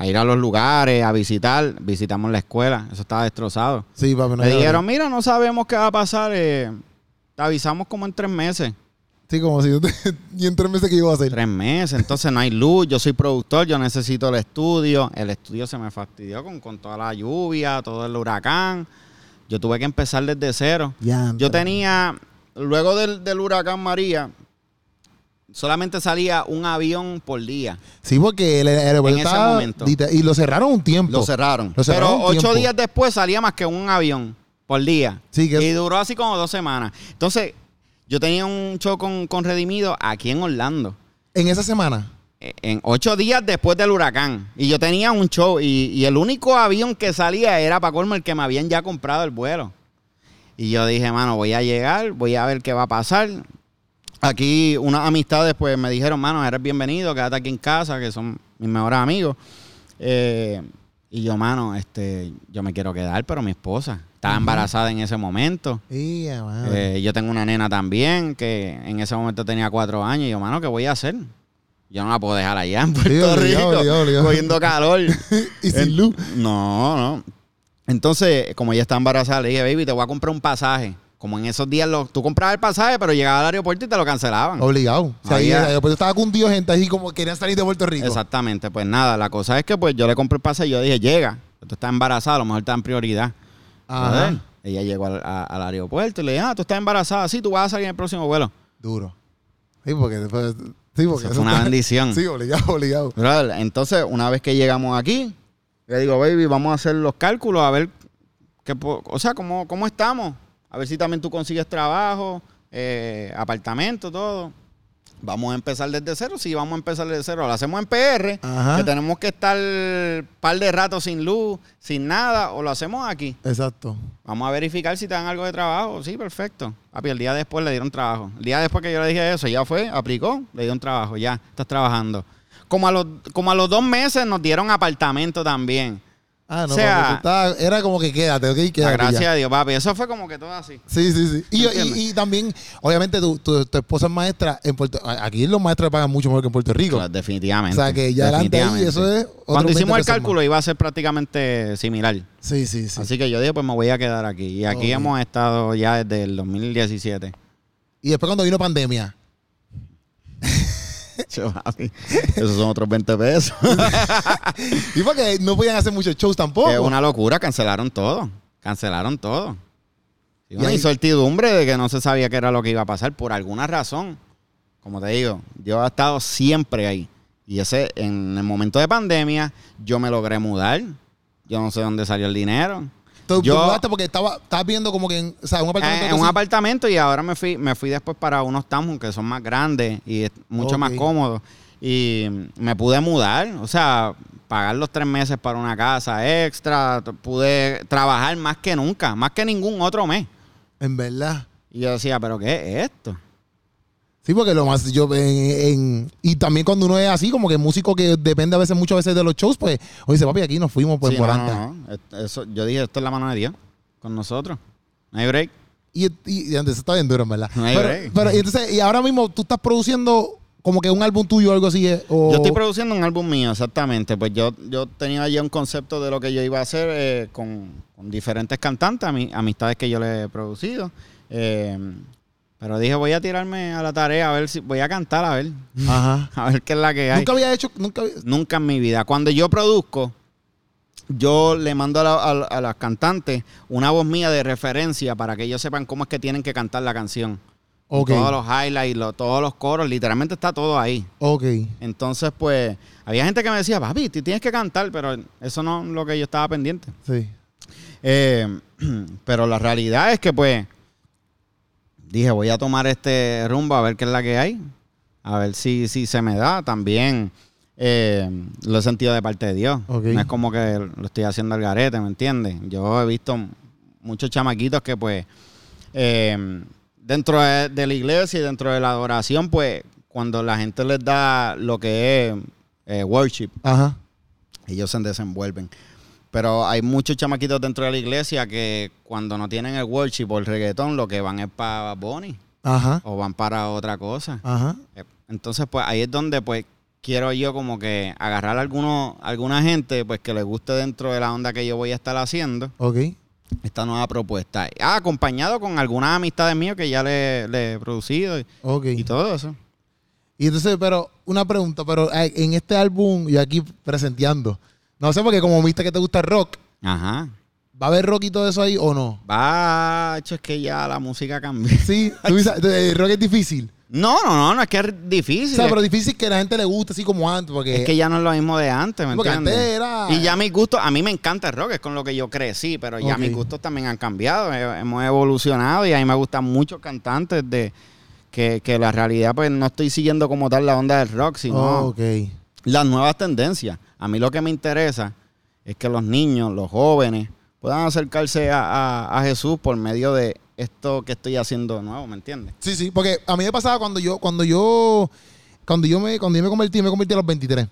a ir a los lugares, a visitar. Visitamos la escuela, eso estaba destrozado. Sí, papi, no Me hay- dijeron, mira, no sabemos qué va a pasar, eh, te avisamos como en tres meses. Sí, como si yo te- y en tres meses que iba a hacer. Tres meses, entonces no hay luz, yo soy productor, yo necesito el estudio. El estudio se me fastidió con, con toda la lluvia, todo el huracán. Yo tuve que empezar desde cero. Ya, Yo tenía, luego del, del huracán María, solamente salía un avión por día. Sí, porque el aeropuerto En ese estaba- momento. Y lo cerraron un tiempo. Lo cerraron. Lo cerraron Pero ocho tiempo. días después salía más que un avión por día. Sí, que- Y duró así como dos semanas. Entonces, yo tenía un show con, con Redimido aquí en Orlando. En esa semana. eh, En ocho días después del huracán. Y yo tenía un show. Y, y el único avión que salía era para colmo el que me habían ya comprado el vuelo. Y yo dije, mano, voy a llegar, voy a ver qué va a pasar. Aquí unas amistades pues me dijeron, mano, eres bienvenido, quédate aquí en casa, que son mis mejores amigos. Eh, y yo, mano, este, yo me quiero quedar, pero mi esposa estaba embarazada en ese momento. Madre. Eh, yo tengo una nena también que en ese momento tenía cuatro años. Y yo, mano, ¿qué voy a hacer? Yo no la puedo dejar allá en Puerto Rico, obligado. cogiendo calor. y sin luz. No, no. Entonces, como ella está embarazada, le dije, baby, te voy a comprar un pasaje. Como en esos días lo- tú comprabas el pasaje, pero llegaba al aeropuerto y te lo cancelaban. Obligado. O sea, ahí el aeropuerto estaba cundido gente así como querían salir de Puerto Rico. Exactamente, pues nada, la cosa es que pues yo le compré el pasaje y yo dije, llega, tú estás embarazada, a lo mejor está en prioridad. Ajá. Ella llegó al, a- al aeropuerto y le dije, ah, tú estás embarazada, sí, tú vas a salir en el próximo vuelo. Duro. Sí, porque después. Sí, porque Eso fue una está- bendición. Sí, obligado, obligado. Entonces, una vez que llegamos aquí, le digo, baby, vamos a hacer los cálculos, a ver, qué, o sea, cómo, cómo estamos. A ver si también tú consigues trabajo, eh, apartamento, todo. Vamos a empezar desde cero. Sí, vamos a empezar desde cero. Lo hacemos en PR, Ajá. que tenemos que estar un par de rato sin luz, sin nada, o lo hacemos aquí. Exacto. Vamos a verificar si te dan algo de trabajo. Sí, perfecto. Papi, el día después le dieron trabajo. El día después que yo le dije eso, ya fue, aplicó, le dieron trabajo, ya, estás trabajando. Como a los, como a los dos meses nos dieron apartamento también. Ah, no, O sea- era como que quédate, ok, quédate. gracia ya. de Dios, papi. Eso fue como que todo así. Sí, sí, sí. Y, y, y también, obviamente, tu, tu, tu esposa es maestra en Puerto Aquí los maestros pagan mucho mejor que en Puerto Rico. Claro, definitivamente. O sea, que ya adelante ahí, eso es Cuando 20 hicimos el cálculo iba a ser prácticamente similar. Sí, sí, sí. Así que yo dije, pues me voy a quedar aquí. Y aquí hemos estado ya desde el 2017. Y después cuando vino pandemia. Esos son otros 20 pesos. Y porque no podían hacer muchos shows tampoco. Es una locura, cancelaron todo. Cancelaron todo. Y una Y ahí- incertidumbre de que no se sabía qué era lo que iba a pasar por alguna razón. Como te digo, yo he estado siempre ahí. Y ese, en el momento de pandemia, yo me logré mudar. Yo no sé dónde salió el dinero. Tú, yo- tú mudaste porque estaba, estabas viendo como que en, o sea, un apartamento. Eh, en un apartamento y ahora me fui, me fui después para unos townhomes que son más grandes y es mucho más cómodos. Y me pude mudar, o sea, pagar los tres meses para una casa extra, pude trabajar más que nunca, más que ningún otro mes. En verdad. Y yo decía, ¿pero qué es esto? Sí, porque lo más yo en, en- y también cuando uno es así, como que músico que depende a veces, muchas veces de los shows, pues, o dice, papi, aquí nos fuimos por Sí, no, volante. no, no. Et- Eso, yo dije, esto es la mano de Dios con nosotros. No hay break. Y, y, y antes está bien duro, verdad. No hay pero, break. pero, y entonces, y ahora mismo tú estás produciendo como que un álbum tuyo o algo así. eh, O... Yo estoy produciendo un álbum mío, exactamente. Pues yo, yo tenía ya un concepto de lo que yo iba a hacer eh, con, con diferentes cantantes, ami- amistades que yo le he producido. Eh, pero dije, voy a tirarme a la tarea, a ver si voy a cantar, a ver, Ajá. a ver qué es la que hay. Nunca había hecho, nunca había- Nunca en mi vida. Cuando yo produzco, yo le mando a, la- a- a las cantantes una voz mía de referencia para que ellos sepan cómo es que tienen que cantar la canción. Con Ok. Todos los highlights, lo- todos los coros, literalmente está todo ahí. Ok. Entonces, pues, había gente que me decía, papi, tú tienes que cantar, pero eso no es lo que yo estaba pendiente. Sí. Eh, pero la realidad es que, pues, dije, voy a tomar este rumbo a ver qué es la que hay, a ver si, si se me da. También eh, lo he sentido de parte de Dios. No es como que lo estoy haciendo al garete, ¿me entiendes? Yo he visto muchos chamaquitos que, pues, eh, dentro de, de la iglesia y dentro de la adoración, pues, cuando la gente les da lo que es eh, worship, Ajá. ellos se desenvuelven. Pero hay muchos chamaquitos dentro de la iglesia que cuando no tienen el worship o el reggaetón, lo que van es para Bonnie Ajá. o van para otra cosa. Ajá. Eh, Entonces, pues ahí es donde pues quiero yo como que agarrar a alguno, alguna gente pues que le guste dentro de la onda que yo voy a estar haciendo Ok. esta nueva propuesta. Ah, acompañado con algunas amistades mías que ya le, le he producido y, Ok. y todo eso. Y entonces, pero, una pregunta, pero eh, en este álbum, yo aquí presenteando, no sé, porque como viste que te gusta el rock, Ajá. ¿va a haber rock y todo eso ahí o no? Va, hecho, es que ya la música cambió. Sí, tú dices, el rock es difícil. No, no, no, no es que es O difícil. sea, es- pero difícil que la gente le guste así como antes, porque... Es que ya no es lo mismo de antes, ¿me Porque entiendes? antes era- Y ya mis gustos, a mí me encanta el rock, es con lo que yo crecí, pero ya Ok. mis gustos también han cambiado, he- hemos evolucionado y a mí me gustan muchos cantantes de que, que la realidad pues no estoy siguiendo como tal la onda del rock, sino Oh, ok. Las nuevas tendencias. A mí lo que me interesa es que los niños, los jóvenes, puedan acercarse a, a- a Jesús por medio de esto que estoy haciendo nuevo, ¿me entiendes? Sí, sí, porque a mí me pasaba cuando yo, cuando yo, cuando yo me, cuando yo me convertí, me convertí a los 23.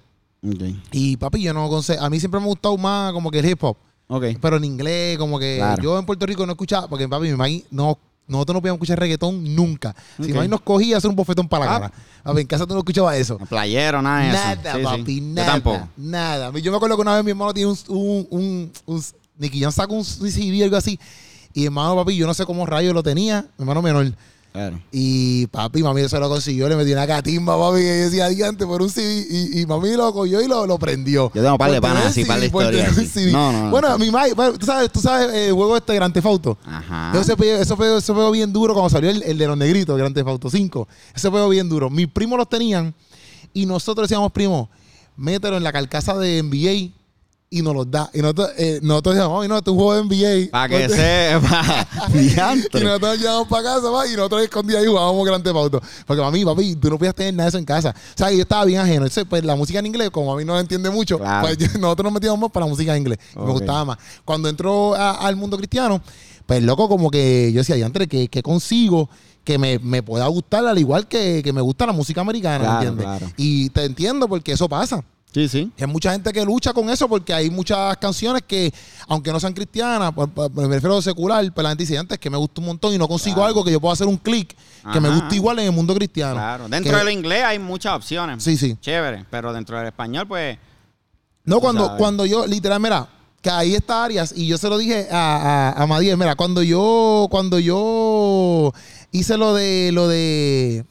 Ok. Y papi, yo no a mí siempre me ha gustado más como que el hip hop, Ok. pero en inglés, como que Claro. yo en Puerto Rico no escuchaba, porque papi, mi maíz no, nosotros no podíamos escuchar reggaetón nunca. Si Ok. mi maíz nos cogía a hacer un bofetón para la Ah. cara. Papi, en casa tú no escuchabas eso. No, Playero, nada de eso. Nada, Sí, sí. papi, Yo nada. tampoco. Nada. Yo me acuerdo que una vez mi hermano tiene un, un, un, un Nicky Jam sacó un CD algo así. Y hermano, papi, yo no sé cómo rayos lo tenía, mi hermano menor. Claro. Y papi, mami se lo consiguió, le metió una catimba, papi, que decía adiante por un CD. Y, y mami lo cogió y lo, lo prendió. Yo tengo par de panas así, par de historias. CD. No, no, no. Bueno, mi mai, bueno, tú sabes, tú sabes el juego este Grand Theft Auto. Ajá. Eso fue, eso, fue, eso fue bien duro cuando salió el, el de los negritos, Grand Theft Auto 5. Eso fue bien duro. Mis primos los tenían y nosotros decíamos, primo, mételo en la carcasa de NBA y nos los da. Y nosotros, eh, nosotros decíamos, "Ay, no, un juego de NBA. Para que sepa. y Diantre. nosotros nos llevamos para casa va, y nosotros escondidos ahí jugábamos Grand Theft Auto. Porque a mí, papi, tú no podías tener nada de eso en casa. O sea, yo estaba bien ajeno. Entonces, pues la música en inglés, como a mí no la entiende mucho, Claro. pues yo- nosotros nos metíamos más para la música en inglés. Y Me gustaba más. Cuando entró a- al mundo cristiano, pues loco, como que yo decía, antes que, que consigo que me, me pueda gustar al igual que, que me gusta la música americana, Claro, ¿entiendes? claro. Y te entiendo porque eso pasa. Sí, sí. Y hay mucha gente que lucha con eso porque hay muchas canciones que, aunque no sean cristianas, pues, pues, me refiero a secular, pues la gente dice antes que me gusta un montón y no consigo Claro. algo que yo pueda hacer un clic que me guste igual en el mundo cristiano. Claro. Dentro Que- del inglés hay muchas opciones. Sí, sí. Chévere. Pero dentro del español, pues. No, cuando, sabes. cuando yo, literal, mira, que ahí está Arias y yo se lo dije a, a, a Madiel, mira, cuando yo, cuando yo hice lo de, lo de,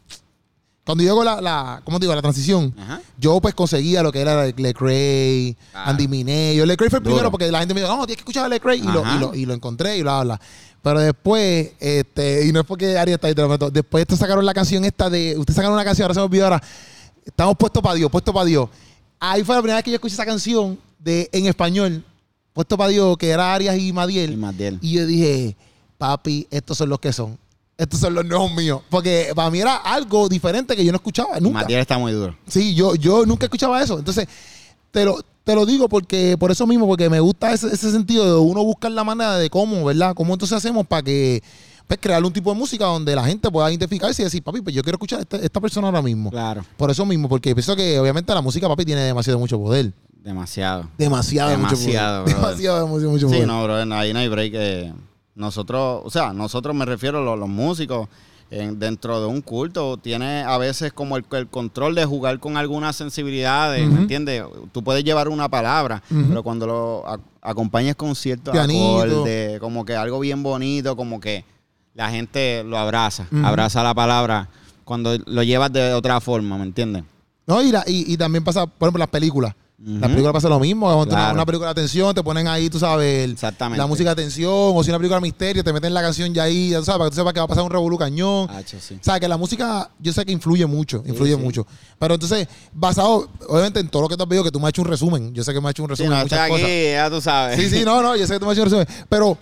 cuando yo hago la, la ¿cómo te digo? La transición, Ajá. yo pues conseguía lo que era Lecrae, Ah. Andy Mineo. Yo Lecrae fue el Duro. primero porque la gente me dijo, no, tienes que escuchar a Lecrae y lo, Ajá. y, lo, y lo encontré y bla, bla. Pero después, este, y no es porque Arias está ahí, te lo meto, después te sacaron la canción esta de, ustedes sacaron una canción, ahora se me olvidó ahora, estamos puestos para Dios, puestos para Dios. Ahí fue la primera vez que yo escuché esa canción de, en español, puesto para Dios, que era Arias y Madiel. Y Madiel. Y yo dije, papi, estos son los que son. Estos son los nuevos míos. Porque para mí era algo diferente que yo no escuchaba nunca. Madiel está muy duro. Sí, yo, yo nunca escuchaba eso. Entonces, te lo, te lo digo porque por eso mismo, porque me gusta ese, ese sentido de uno buscar la manera de cómo, ¿verdad? Cómo entonces hacemos para que pues, crear un tipo de música donde la gente pueda identificarse y decir, papi, pues yo quiero escuchar a esta, esta persona ahora mismo. Claro. Por eso mismo, porque pienso que obviamente la música, papi, tiene demasiado mucho poder. Demasiado. Demasiado, Demasiado, mucho poder. brother. Demasiado, mucho, mucho Sí, poder. no, bro, ahí no hay break. eh, nosotros, o sea, nosotros me refiero a los, los músicos. en- dentro de un culto tiene a veces como el, el control de jugar con algunas sensibilidades. ¿me entiendes? Tú puedes llevar una palabra, pero cuando lo a- acompañas con ciertos Pianito. acordes, como que algo bien bonito, como que la gente lo abraza, abraza la palabra cuando lo llevas de otra forma, ¿me entiendes? No, y, la- y, y también pasa, por ejemplo, las películas. Ujú. Las películas pasa lo mismo. Una- película de atención, te ponen ahí, tú sabes, Exactamente. la música de atención. O si una película de misterio, te meten la canción ya ahí, ya tú sabes, para que tú sepas que va a pasar un revolú cañón. Sí. O sea, que la música, yo sé que influye mucho, influye sí. mucho. Pero entonces, basado, obviamente, en todo lo que te has pedido, que tú me has hecho un resumen. Yo sé que me has hecho un resumen no, de muchas aquí, cosas. ya tú sabes. Sí, sí, no, no, yo sé que tú me has hecho un resumen. Pero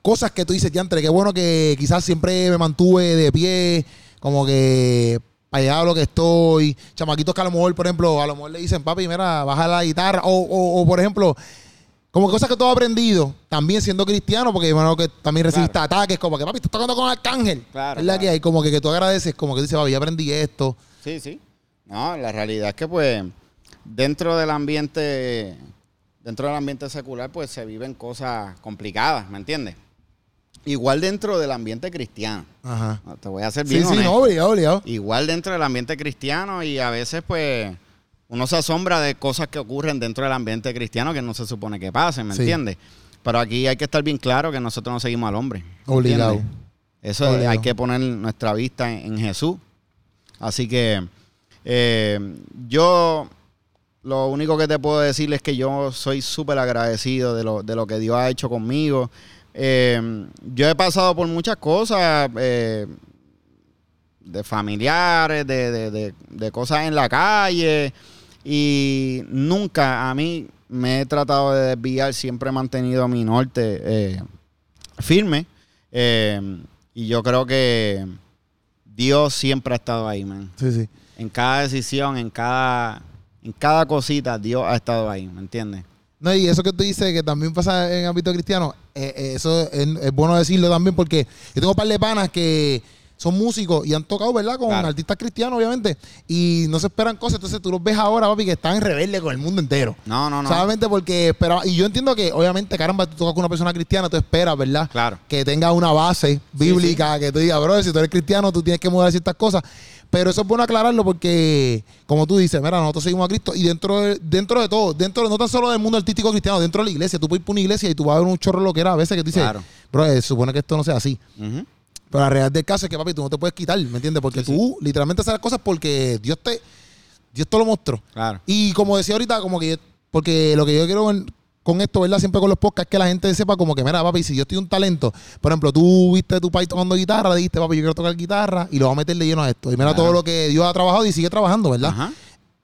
cosas que tú dices, Yantre, qué bueno que quizás siempre me mantuve de pie, como que para llegar a lo que estoy. Chamaquitos que a lo mejor, por ejemplo, a lo mejor le dicen, papi, mira, baja la guitarra. O, o, o, por ejemplo, como cosas que tú has aprendido, también siendo cristiano, porque hermano que también recibiste ataques, como que papi, estás tocando con Arcángel. Claro, Es la claro. que hay, como que, que tú agradeces, como que dices, papi, ya aprendí esto. Sí, sí. No, la realidad es que pues dentro del ambiente dentro del ambiente secular pues se viven cosas complicadas, ¿me entiendes? Igual dentro del ambiente cristiano. Ajá. No, Te voy a Sí, bien sí, honesto. no, obligado, obligado. Igual dentro del ambiente cristiano y a veces pues uno se asombra de cosas que ocurren dentro del ambiente cristiano que no se supone que pasen, ¿me Sí. entiendes? Pero aquí hay que estar bien claro que nosotros no seguimos al hombre. ¿me Obligado. entiendes? Eso Obligado. hay que poner nuestra vista en, en Jesús. Así que eh, yo lo único que te puedo decir es que yo soy súper agradecido de lo, de lo que Dios ha hecho conmigo. Eh, yo he pasado por muchas cosas. eh, de familiares, de, de- de- de cosas en la calle. Y nunca a mí me he tratado de desviar, siempre he mantenido mi norte eh, firme. Y yo creo que Dios siempre ha estado ahí, man. Sí, sí. En cada decisión, en cada, en cada cosita, Dios ha estado ahí, ¿me entiendes? No, y eso que tú dices que también pasa en ámbito cristiano, eh, eh, eso es, es bueno decirlo también porque yo tengo un par de panas que son músicos y han tocado, ¿verdad? Con Claro. artistas cristianos, obviamente, y no se esperan cosas. Entonces tú los ves ahora, papi, que están rebeldes con el mundo entero. No, no, no. Solamente porque esperaba. Y yo entiendo que, obviamente, caramba, tú tocas con una persona cristiana, tú esperas, ¿verdad? Claro. Que tenga una base bíblica, que tú digas, bro, si tú eres cristiano, tú tienes que mudar ciertas cosas. Pero eso es bueno aclararlo porque, como tú dices, mira, nosotros seguimos a Cristo y dentro de, dentro de todo, dentro de- no tan solo del mundo artístico cristiano, dentro de la iglesia, tú puedes ir por una iglesia y tú vas a ver un chorro lo que era a veces que tú dices, Claro. bro, eh, supone que esto no sea así. Pero la realidad del caso es que, papi, tú no te puedes quitar, ¿me entiendes? Porque Sí, tú literalmente haces las cosas porque Dios te, Dios te lo mostró. Claro. Y como decía ahorita, como que porque lo que yo quiero con esto, ¿verdad? Siempre con los podcasts, que la gente sepa como que, mira, papi, si yo estoy un talento, por ejemplo, tú viste tu país tocando guitarra, dijiste, papi, yo quiero tocar guitarra y lo vas a meterle lleno a esto. Y mira todo lo que Dios ha trabajado y sigue trabajando, ¿verdad? Ajá.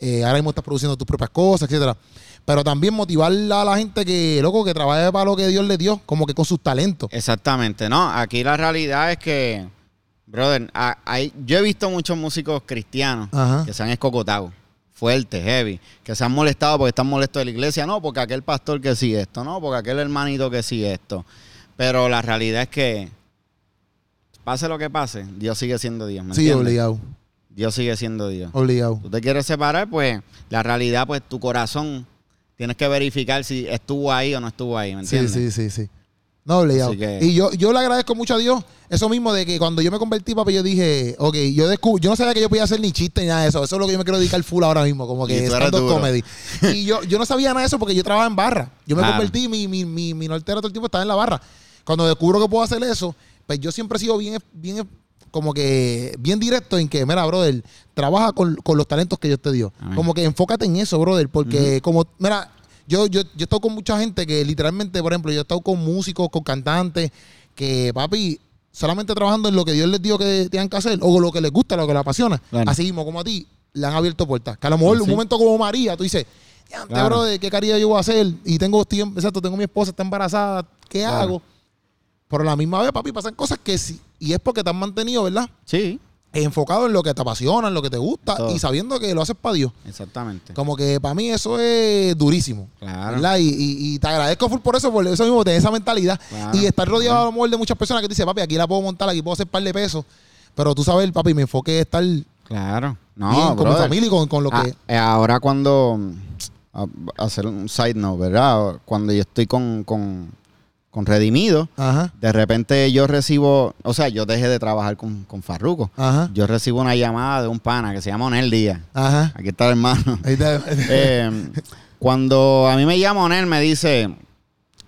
Eh, ahora mismo estás produciendo tus propias cosas, etcétera. Pero también motivar a la gente que, loco, que trabaje para lo que Dios le dio, como que con sus talentos. Exactamente, no, aquí la realidad es que, brother, a- hay, yo he visto muchos músicos cristianos Ajá. que se han escocotado, fuertes, heavy, que se han molestado porque están molestos de la iglesia, no, porque aquel pastor que sí esto, no, porque aquel hermanito que sí esto. Pero la realidad es que, pase lo que pase, Dios sigue siendo Dios, ¿me Sí, entiendes? obligado. Dios sigue siendo Dios. Obligado. Tú te quieres separar, pues la realidad, pues tu corazón, tienes que verificar si estuvo ahí o no estuvo ahí, ¿me Sí, entiendes? sí, sí, sí. No, obligado. Que- Y yo, yo le agradezco mucho a Dios eso mismo de que cuando yo me convertí, papi, yo dije, ok, yo descubrí, yo no sabía que yo podía hacer ni chiste ni nada de eso. Eso es lo que yo me quiero dedicar full ahora mismo, como que stand-up comedy. Y yo, yo no sabía nada de eso porque yo trabajaba en barra. Yo me Claro. convertí, mi, mi, mi, mi nortero todo el tiempo estaba en la barra. Cuando descubro que puedo hacer eso, pues yo siempre he sido bien, bien como que bien directo en que, mira, brother, trabaja con, con los talentos que Dios te dio. Como que enfócate en eso, brother, porque como, mira, yo, yo, yo he estado con mucha gente que literalmente, por ejemplo, yo he estado con músicos, con cantantes, que, papi, solamente trabajando en lo que Dios les dio que tengan que hacer, o lo que les gusta, lo que les apasiona. Así mismo, como a ti, le han abierto puertas. Que a lo mejor Sí. un momento como María, tú dices, ya, Claro. brother, ¿qué caridad yo voy a hacer? Y tengo tiempo, exacto, tengo mi esposa, está embarazada, ¿qué Claro. hago? Pero a la misma vez, papi, pasan cosas que sí. Y es porque te han mantenido, ¿verdad? Sí, Enfocado en lo que te apasiona, en lo que te gusta Todo. y sabiendo que lo haces para Dios. exactamente. Como que para mí eso es durísimo. Claro. ¿verdad? Y, y- y te agradezco full por eso, por eso mismo, tener esa mentalidad. Claro. Y estar rodeado a lo mejor de muchas personas que te dicen, papi, aquí la puedo montar, aquí puedo hacer par de pesos. Pero tú sabes, papi, mi enfoque es estar bien Claro. No, con mi familia y con, con lo Ah, que. eh, ahora cuando a- a hacer un side note, ¿verdad? Cuando yo estoy con, con, con Redimido, Ajá, de repente yo recibo, o sea, yo dejé de trabajar con, con Farruko. ajá, Yo recibo una llamada de un pana que se llama Onel Díaz. ajá. Aquí está el hermano. Ahí está. Eh, cuando a mí me llama Onel, me dice,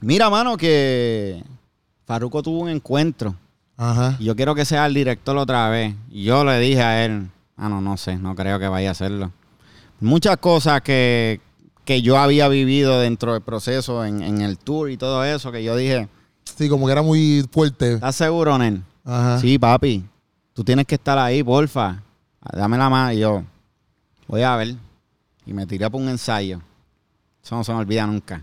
mira, mano, que Farruko tuvo un encuentro. Ajá. Y yo quiero que sea el director otra vez. Y yo le dije a él, ah, no, no sé, no creo que vaya a hacerlo. Muchas cosas que, que yo había vivido dentro del proceso, en, en el tour y todo eso, que yo dije, Sí, como que era muy fuerte. ¿estás seguro, Nen? Ajá. Sí, papi, tú tienes que estar ahí, porfa. Dame la mano. Y yo, voy a ver. Y me tiré por un ensayo. Eso no se me olvida nunca.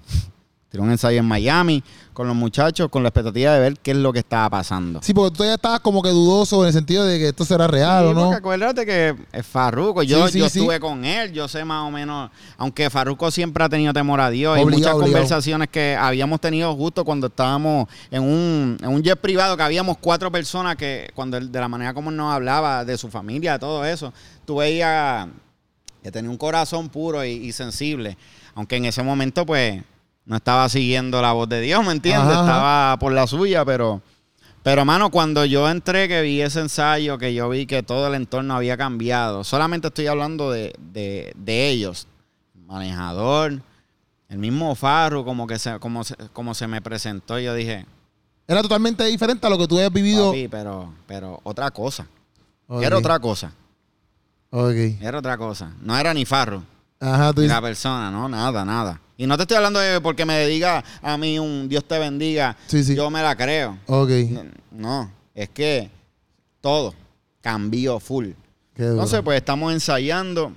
Tiré un ensayo en Miami con los muchachos, con la expectativa de ver qué es lo que estaba pasando. Sí, porque tú ya estabas como que dudoso en el sentido de que esto será real Sí, o no. acuérdate que es Farruko. Yo, Sí, sí, yo estuve con él, yo sé más o menos. Aunque Farruko siempre ha tenido temor a Dios. y Obligado, muchas obligado. conversaciones que habíamos tenido justo cuando estábamos en un, en un jet privado, que habíamos cuatro personas que, cuando él- de la manera como él nos hablaba de su familia, de todo eso, tú veías que tenía un corazón puro y, y sensible. Aunque en ese momento, pues, no estaba siguiendo la voz de Dios, ¿me entiendes? Ajá. Estaba por la suya, pero. Pero, mano, cuando yo entré, que vi ese ensayo, que yo vi que todo el entorno había cambiado, solamente estoy hablando de, de, de ellos. Manejador, el mismo Farru, como que se, como se, como se me presentó, yo dije, Era totalmente diferente a lo que tú habías vivido. papi, pero, pero otra cosa. Era otra cosa. Ok. Era otra cosa. No era ni Farru. Ajá, tú ni dices. la persona, no, nada, nada. Y no te estoy hablando de porque me diga a mí un Dios te bendiga, Sí, sí. yo me la creo. Ok. No, no, es que todo cambió full. Entonces, pues estamos ensayando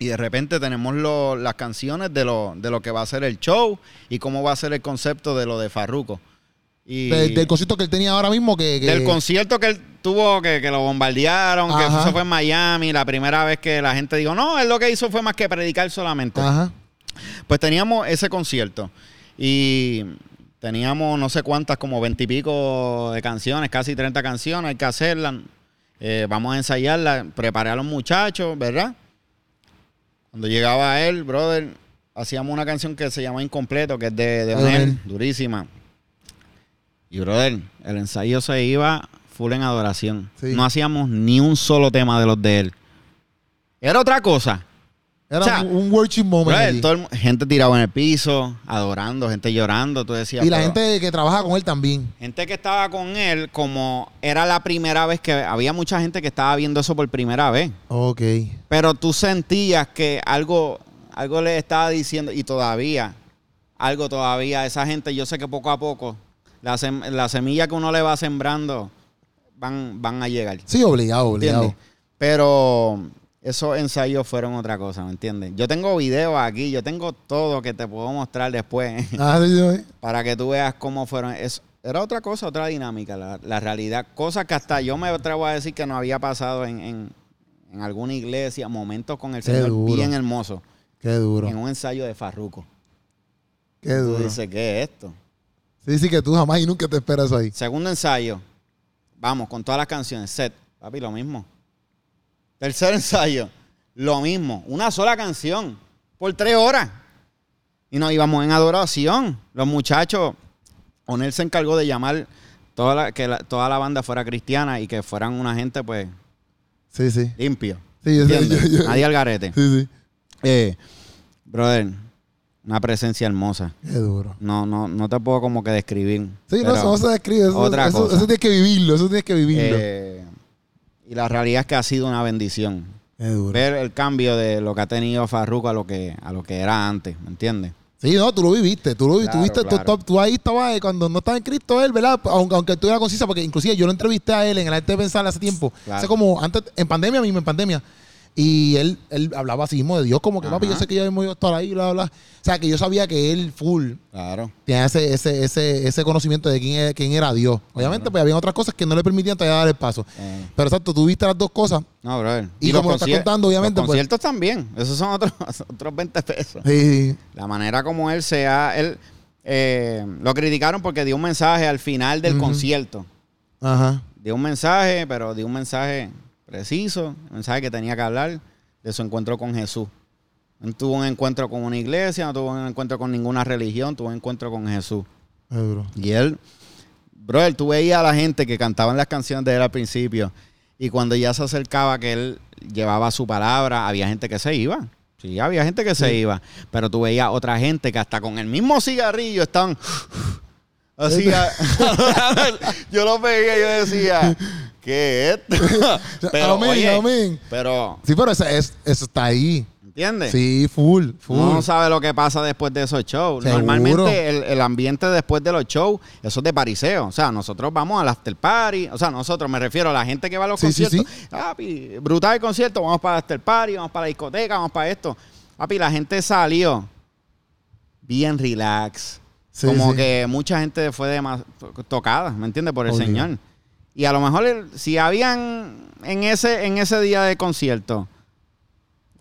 y de repente tenemos lo- las canciones de lo, de lo que va a ser el show y cómo va a ser el concepto de lo de Farruko. Y De- del concierto que él tenía ahora mismo que... que- del concierto que él tuvo, que, que lo bombardearon, que Ajá. eso fue en Miami, la primera vez que la gente dijo, no, él lo que hizo fue más que predicar solamente. Ajá. Pues teníamos ese concierto y teníamos no sé cuántas, como veintipico de canciones, casi 30 canciones, hay que hacerlas. Eh, vamos a ensayarlas, preparé a los muchachos, ¿verdad? Cuando llegaba él, brother, hacíamos una canción que se llama Incompleto, que es de, de Onel. durísima. Y, brother, el ensayo se iba full en adoración. Sí. No hacíamos ni un solo tema de los de él. Era otra cosa. Era O sea, un, worship moment. Todo el gente tirada en el piso, adorando, gente llorando. Tú decías, y la gente que trabaja con él también. gente que estaba con él, como era la primera vez que había mucha gente que estaba viendo eso por primera vez. Ok. Pero tú sentías que algo, algo le estaba diciendo, y todavía, algo todavía, esa gente, yo sé que poco a poco, la, sem- la semilla que uno le va sembrando van, van a llegar. Sí, obligado, obligado. ¿Entiendes? Pero esos ensayos fueron otra cosa, ¿me entiendes? Yo tengo videos aquí, yo tengo todo que te puedo mostrar después Ah, para que tú veas cómo fueron. Es, era otra cosa, otra dinámica, la, la realidad. Cosas que hasta yo me atrevo a decir que no había pasado en, en- en alguna iglesia, momentos con el Qué Señor duro. bien hermoso, Qué duro. en un ensayo de Farruco. Qué Tú duro. dices, ¿qué es esto? Sí, sí, que tú jamás y nunca te esperas ahí. Segundo ensayo, vamos, con todas las canciones, set, papi, lo mismo. Tercer ensayo, lo mismo, una sola canción, por tres horas. Y nos íbamos en adoración. Los muchachos, Onel se encargó de llamar toda la, que la- toda la banda fuera cristiana y que fueran una gente, pues, Sí, sí. limpio. Sí, yo yo- yo- Nadie al garete. Sí, sí. Eh, brother, una presencia hermosa. Qué duro. No, no, no te puedo como que describir. Sí, no, no se describe. Eso, otra eso, cosa. eso tienes que vivirlo. Eso tienes que vivirlo. Eh, y la realidad es que ha sido una bendición. Ver el cambio de lo que ha tenido Farruko a lo que, a lo que era antes, ¿me entiendes? Sí, no, tú lo viviste, tú lo Claro, tuviste, tú- claro. tú, tú ahí estabas eh, cuando no estaba en Cristo él, ¿verdad? Aunque, aunque tú eras concisa, porque inclusive yo lo entrevisté a él en el arte de pensar hace tiempo, Claro. hace como antes, en pandemia mismo, en pandemia, y él, él hablaba así mismo de Dios, como que Ajá. papi, yo sé que yo hemos ido estar ahí, bla, bla. O sea, que yo sabía que él full Claro. tenía ese, ese, ese, ese conocimiento de quién, era- quién era Dios. Obviamente, pues había otras cosas que no le permitían todavía dar el paso. Eh, Pero exacto, tú viste las dos cosas. no, brother. Y como lo estás concier- contando, obviamente, Los pues- conciertos también. Esos son otros, otros 20 pesos. Sí, La manera como él se ha... Él, eh, lo criticaron porque dio un mensaje al final del Ujú. concierto. ajá. Dio un mensaje, pero dio un mensaje preciso, un mensaje que tenía que hablar de su encuentro con Jesús. No tuvo un encuentro con una iglesia, no tuvo un encuentro con ninguna religión, tuvo un encuentro con Jesús. Duro. Y él, brother, tú veías a la gente que cantaban las canciones de él al principio y cuando ya se acercaba que él llevaba su palabra, había gente que se iba. Sí, había gente que se Sí. iba, pero tú veías otra gente que hasta con el mismo cigarrillo estaban así. a- yo lo veía y yo decía, ¿qué es esto? pero, amén, oye, amén. pero, Sí, pero eso, es- eso está ahí. ¿entiendes? Sí, full, full. Uno no sabe lo que pasa después de esos shows. Seguro. Normalmente el, el ambiente después de los shows, eso es de pariseo. O sea, nosotros vamos al after party. O sea, nosotros, me refiero a la gente que va a los Sí, sí, conciertos. Papi, brutal el concierto, vamos para el after party, vamos para la discoteca, vamos para esto. Papi, la gente salió bien relax. Sí, como sí. que mucha gente fue demas- tocada, ¿me entiendes? Por el. Señor. Y a lo mejor el- si habían en ese, en ese día de concierto,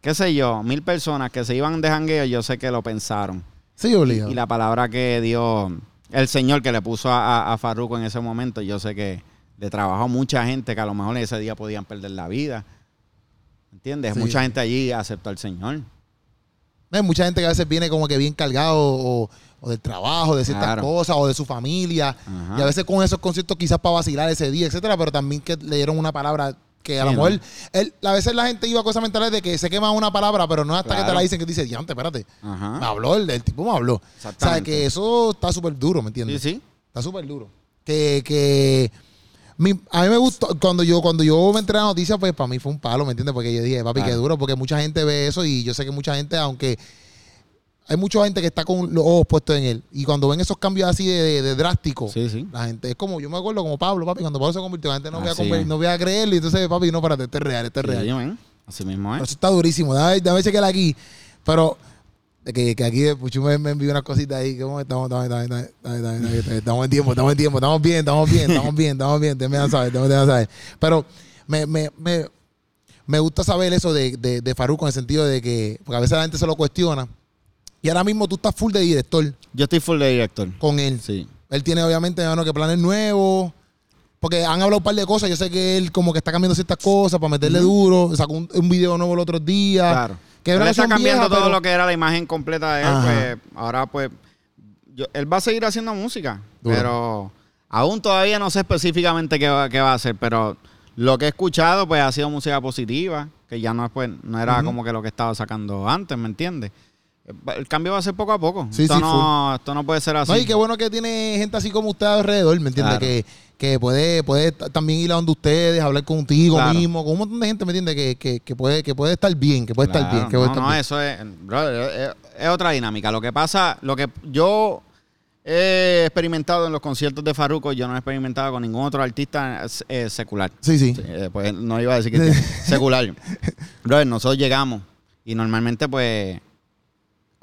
qué sé yo, mil personas que se iban de jangueo, yo sé que lo pensaron. Sí, obligado. Y la palabra que dio el Señor que le puso a, a, a Farruko en ese momento, yo sé que le trabajó mucha gente que a lo mejor ese día podían perder la vida. ¿Entiendes? Sí. Mucha gente allí aceptó al Señor. Hay mucha gente que a veces viene como que bien cargado o, o del trabajo, de ciertas Claro. cosas, o de su familia. Ajá. Y a veces con esos conciertos quizás para vacilar ese día, etcétera, pero también que le dieron una palabra que a Sí, lo ¿no? mejor él, a veces la gente iba con esa mentalidad de que se quema una palabra, pero no hasta que te la dicen que dice, diante, espérate. Ajá. Me habló, el, el tipo me habló. O sea, que eso está súper duro, ¿me Sí, entiendes? sí. Está súper duro. Que, que mi- a mí me gustó, cuando yo, cuando yo me enteré la noticia, pues para mí fue un palo, ¿me entiendes? Porque yo dije, papi, qué Claro. duro, porque mucha gente ve eso y yo sé que mucha gente, aunque hay mucha gente que está con los ojos puestos en él. Y cuando ven esos cambios así de, de- de drásticos, Sí, sí. la gente es como, yo me acuerdo como Pablo, papi, cuando Pablo se convirtió, la gente no, voy a, no voy a creerlo. Y entonces, papi, no, espérate, este es real, este es real. Así mismo es. Eso está durísimo. Déjame, déjame chequear aquí. Pero que, que aquí Puchu me, me envió unas cositas ahí. ¿Cómo estamos? Estamos, estamos, estamos, estamos, estamos, estamos, estamos en tiempo, estamos en tiempo. Estamos bien, estamos bien, estamos bien, estamos bien. Te me saber, te me saber. Pero me, me, me, me gusta saber eso de, de, de Farruko en el sentido de que, porque a veces la gente se lo cuestiona. Y ahora mismo tú estás full de director Yo estoy full de director. con él. Sí. Él tiene obviamente bueno, que planes nuevos. Porque han hablado un par de cosas. Yo sé que él como que está cambiando ciertas cosas para meterle duro. Sacó un, un video nuevo el otro día. Claro. Que él está cambiando todo pero- lo que era la imagen completa de él. Pues ahora, pues, yo- él va a seguir haciendo música. Duro. Pero aún todavía no sé específicamente qué va, qué va a hacer. Pero lo que he escuchado, pues, ha sido música positiva. Que ya no, es, pues, no era como que lo que estaba sacando antes, ¿me entiendes? El cambio va a ser poco a poco. Sí, esto, sí, no, esto no puede ser así. No, y qué bueno que tiene gente así como usted alrededor, ¿me entiende? Claro. Que, que puede, puede también ir a donde ustedes, hablar contigo Claro. mismo, con un montón de gente, ¿me entiende? Que, que, que puede, que puede estar bien, que puede estar bien. Que puede no, estar no, bien. eso es, brother, es, es otra dinámica. Lo que pasa, lo que yo he experimentado en los conciertos de Farruko, yo no he experimentado con ningún otro artista eh, secular. Sí, sí. Sí, eh, pues no iba a decir que secular. Brother, nosotros llegamos y normalmente pues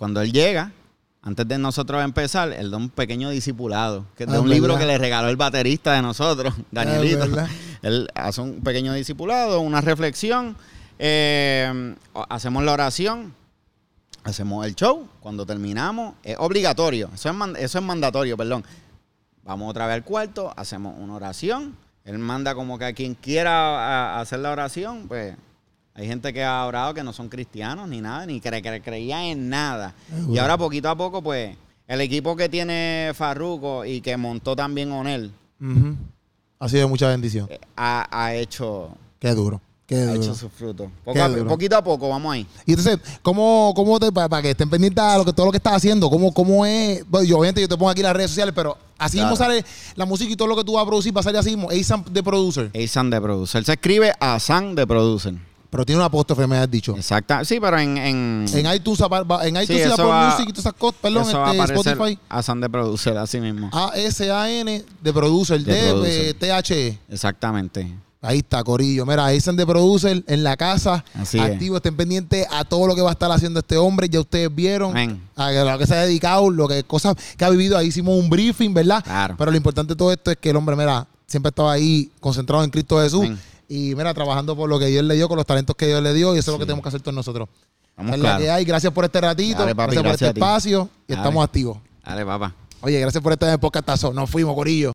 cuando él llega, antes de nosotros empezar, él da un pequeño discipulado, que es de Ah, un ¿verdad? libro que le regaló el baterista de nosotros, Danielito. ¿verdad? él hace un pequeño discipulado, una reflexión, eh, hacemos la oración, hacemos el show, cuando terminamos, es obligatorio, eso es, eso es mandatorio, perdón. Vamos otra vez al cuarto, hacemos una oración. Él manda como que a quien quiera a- hacer la oración, pues hay gente que ha orado que no son cristianos ni nada, ni cre cre- creían en nada. Y ahora poquito a poco, pues, el equipo que tiene Farruko y que montó también Onel, Ujú. Ha sido mucha bendición. eh, ha, ha hecho, Qué duro. Qué ha hecho sus frutos. Poco a- poquito a poco, vamos ahí. Y entonces, ¿cómo, cómo te, para, que estén pendientes a lo que, todo lo que estás haciendo? ¿Cómo, cómo es? Bueno, yo, obviamente yo te pongo aquí las redes sociales, pero así mismo sale la música y todo lo que tú vas a producir, va a salir así mismo. ASAP de producer. Asan de Producer. Se escribe Asan de Producer. Pero tiene un apóstrofe, me has dicho. Exacta. Sí, pero en, en, En iTunes, en iTunes y eso Apple va- Music y todas esas cosas, perdón, este, Spotify. Asan de Producer, así mismo. A-S-A-N de producer, De de, producer. T-H-E. Exactamente. Ahí está, Corillo. Mira, Aizen de Producer en la casa. Así es. activo. Estén pendientes a todo lo que va a estar haciendo este hombre. Ya ustedes vieron a lo que se ha dedicado, lo que cosas que ha vivido. Ahí hicimos un briefing, ¿verdad? Claro. Pero lo importante de todo esto es que el hombre, mira, siempre estaba ahí concentrado en Cristo Jesús. Y mira, trabajando por lo que Dios le dio, con los talentos que Dios le dio. Y eso es lo que tenemos que hacer todos nosotros. Vamos Es la claro. que hay. Gracias por este ratito. Dale, papi, gracias por este espacio. Y Dale. estamos activos. Dale, papá. Oye, gracias por este podcastazo. Nos fuimos, Corillo.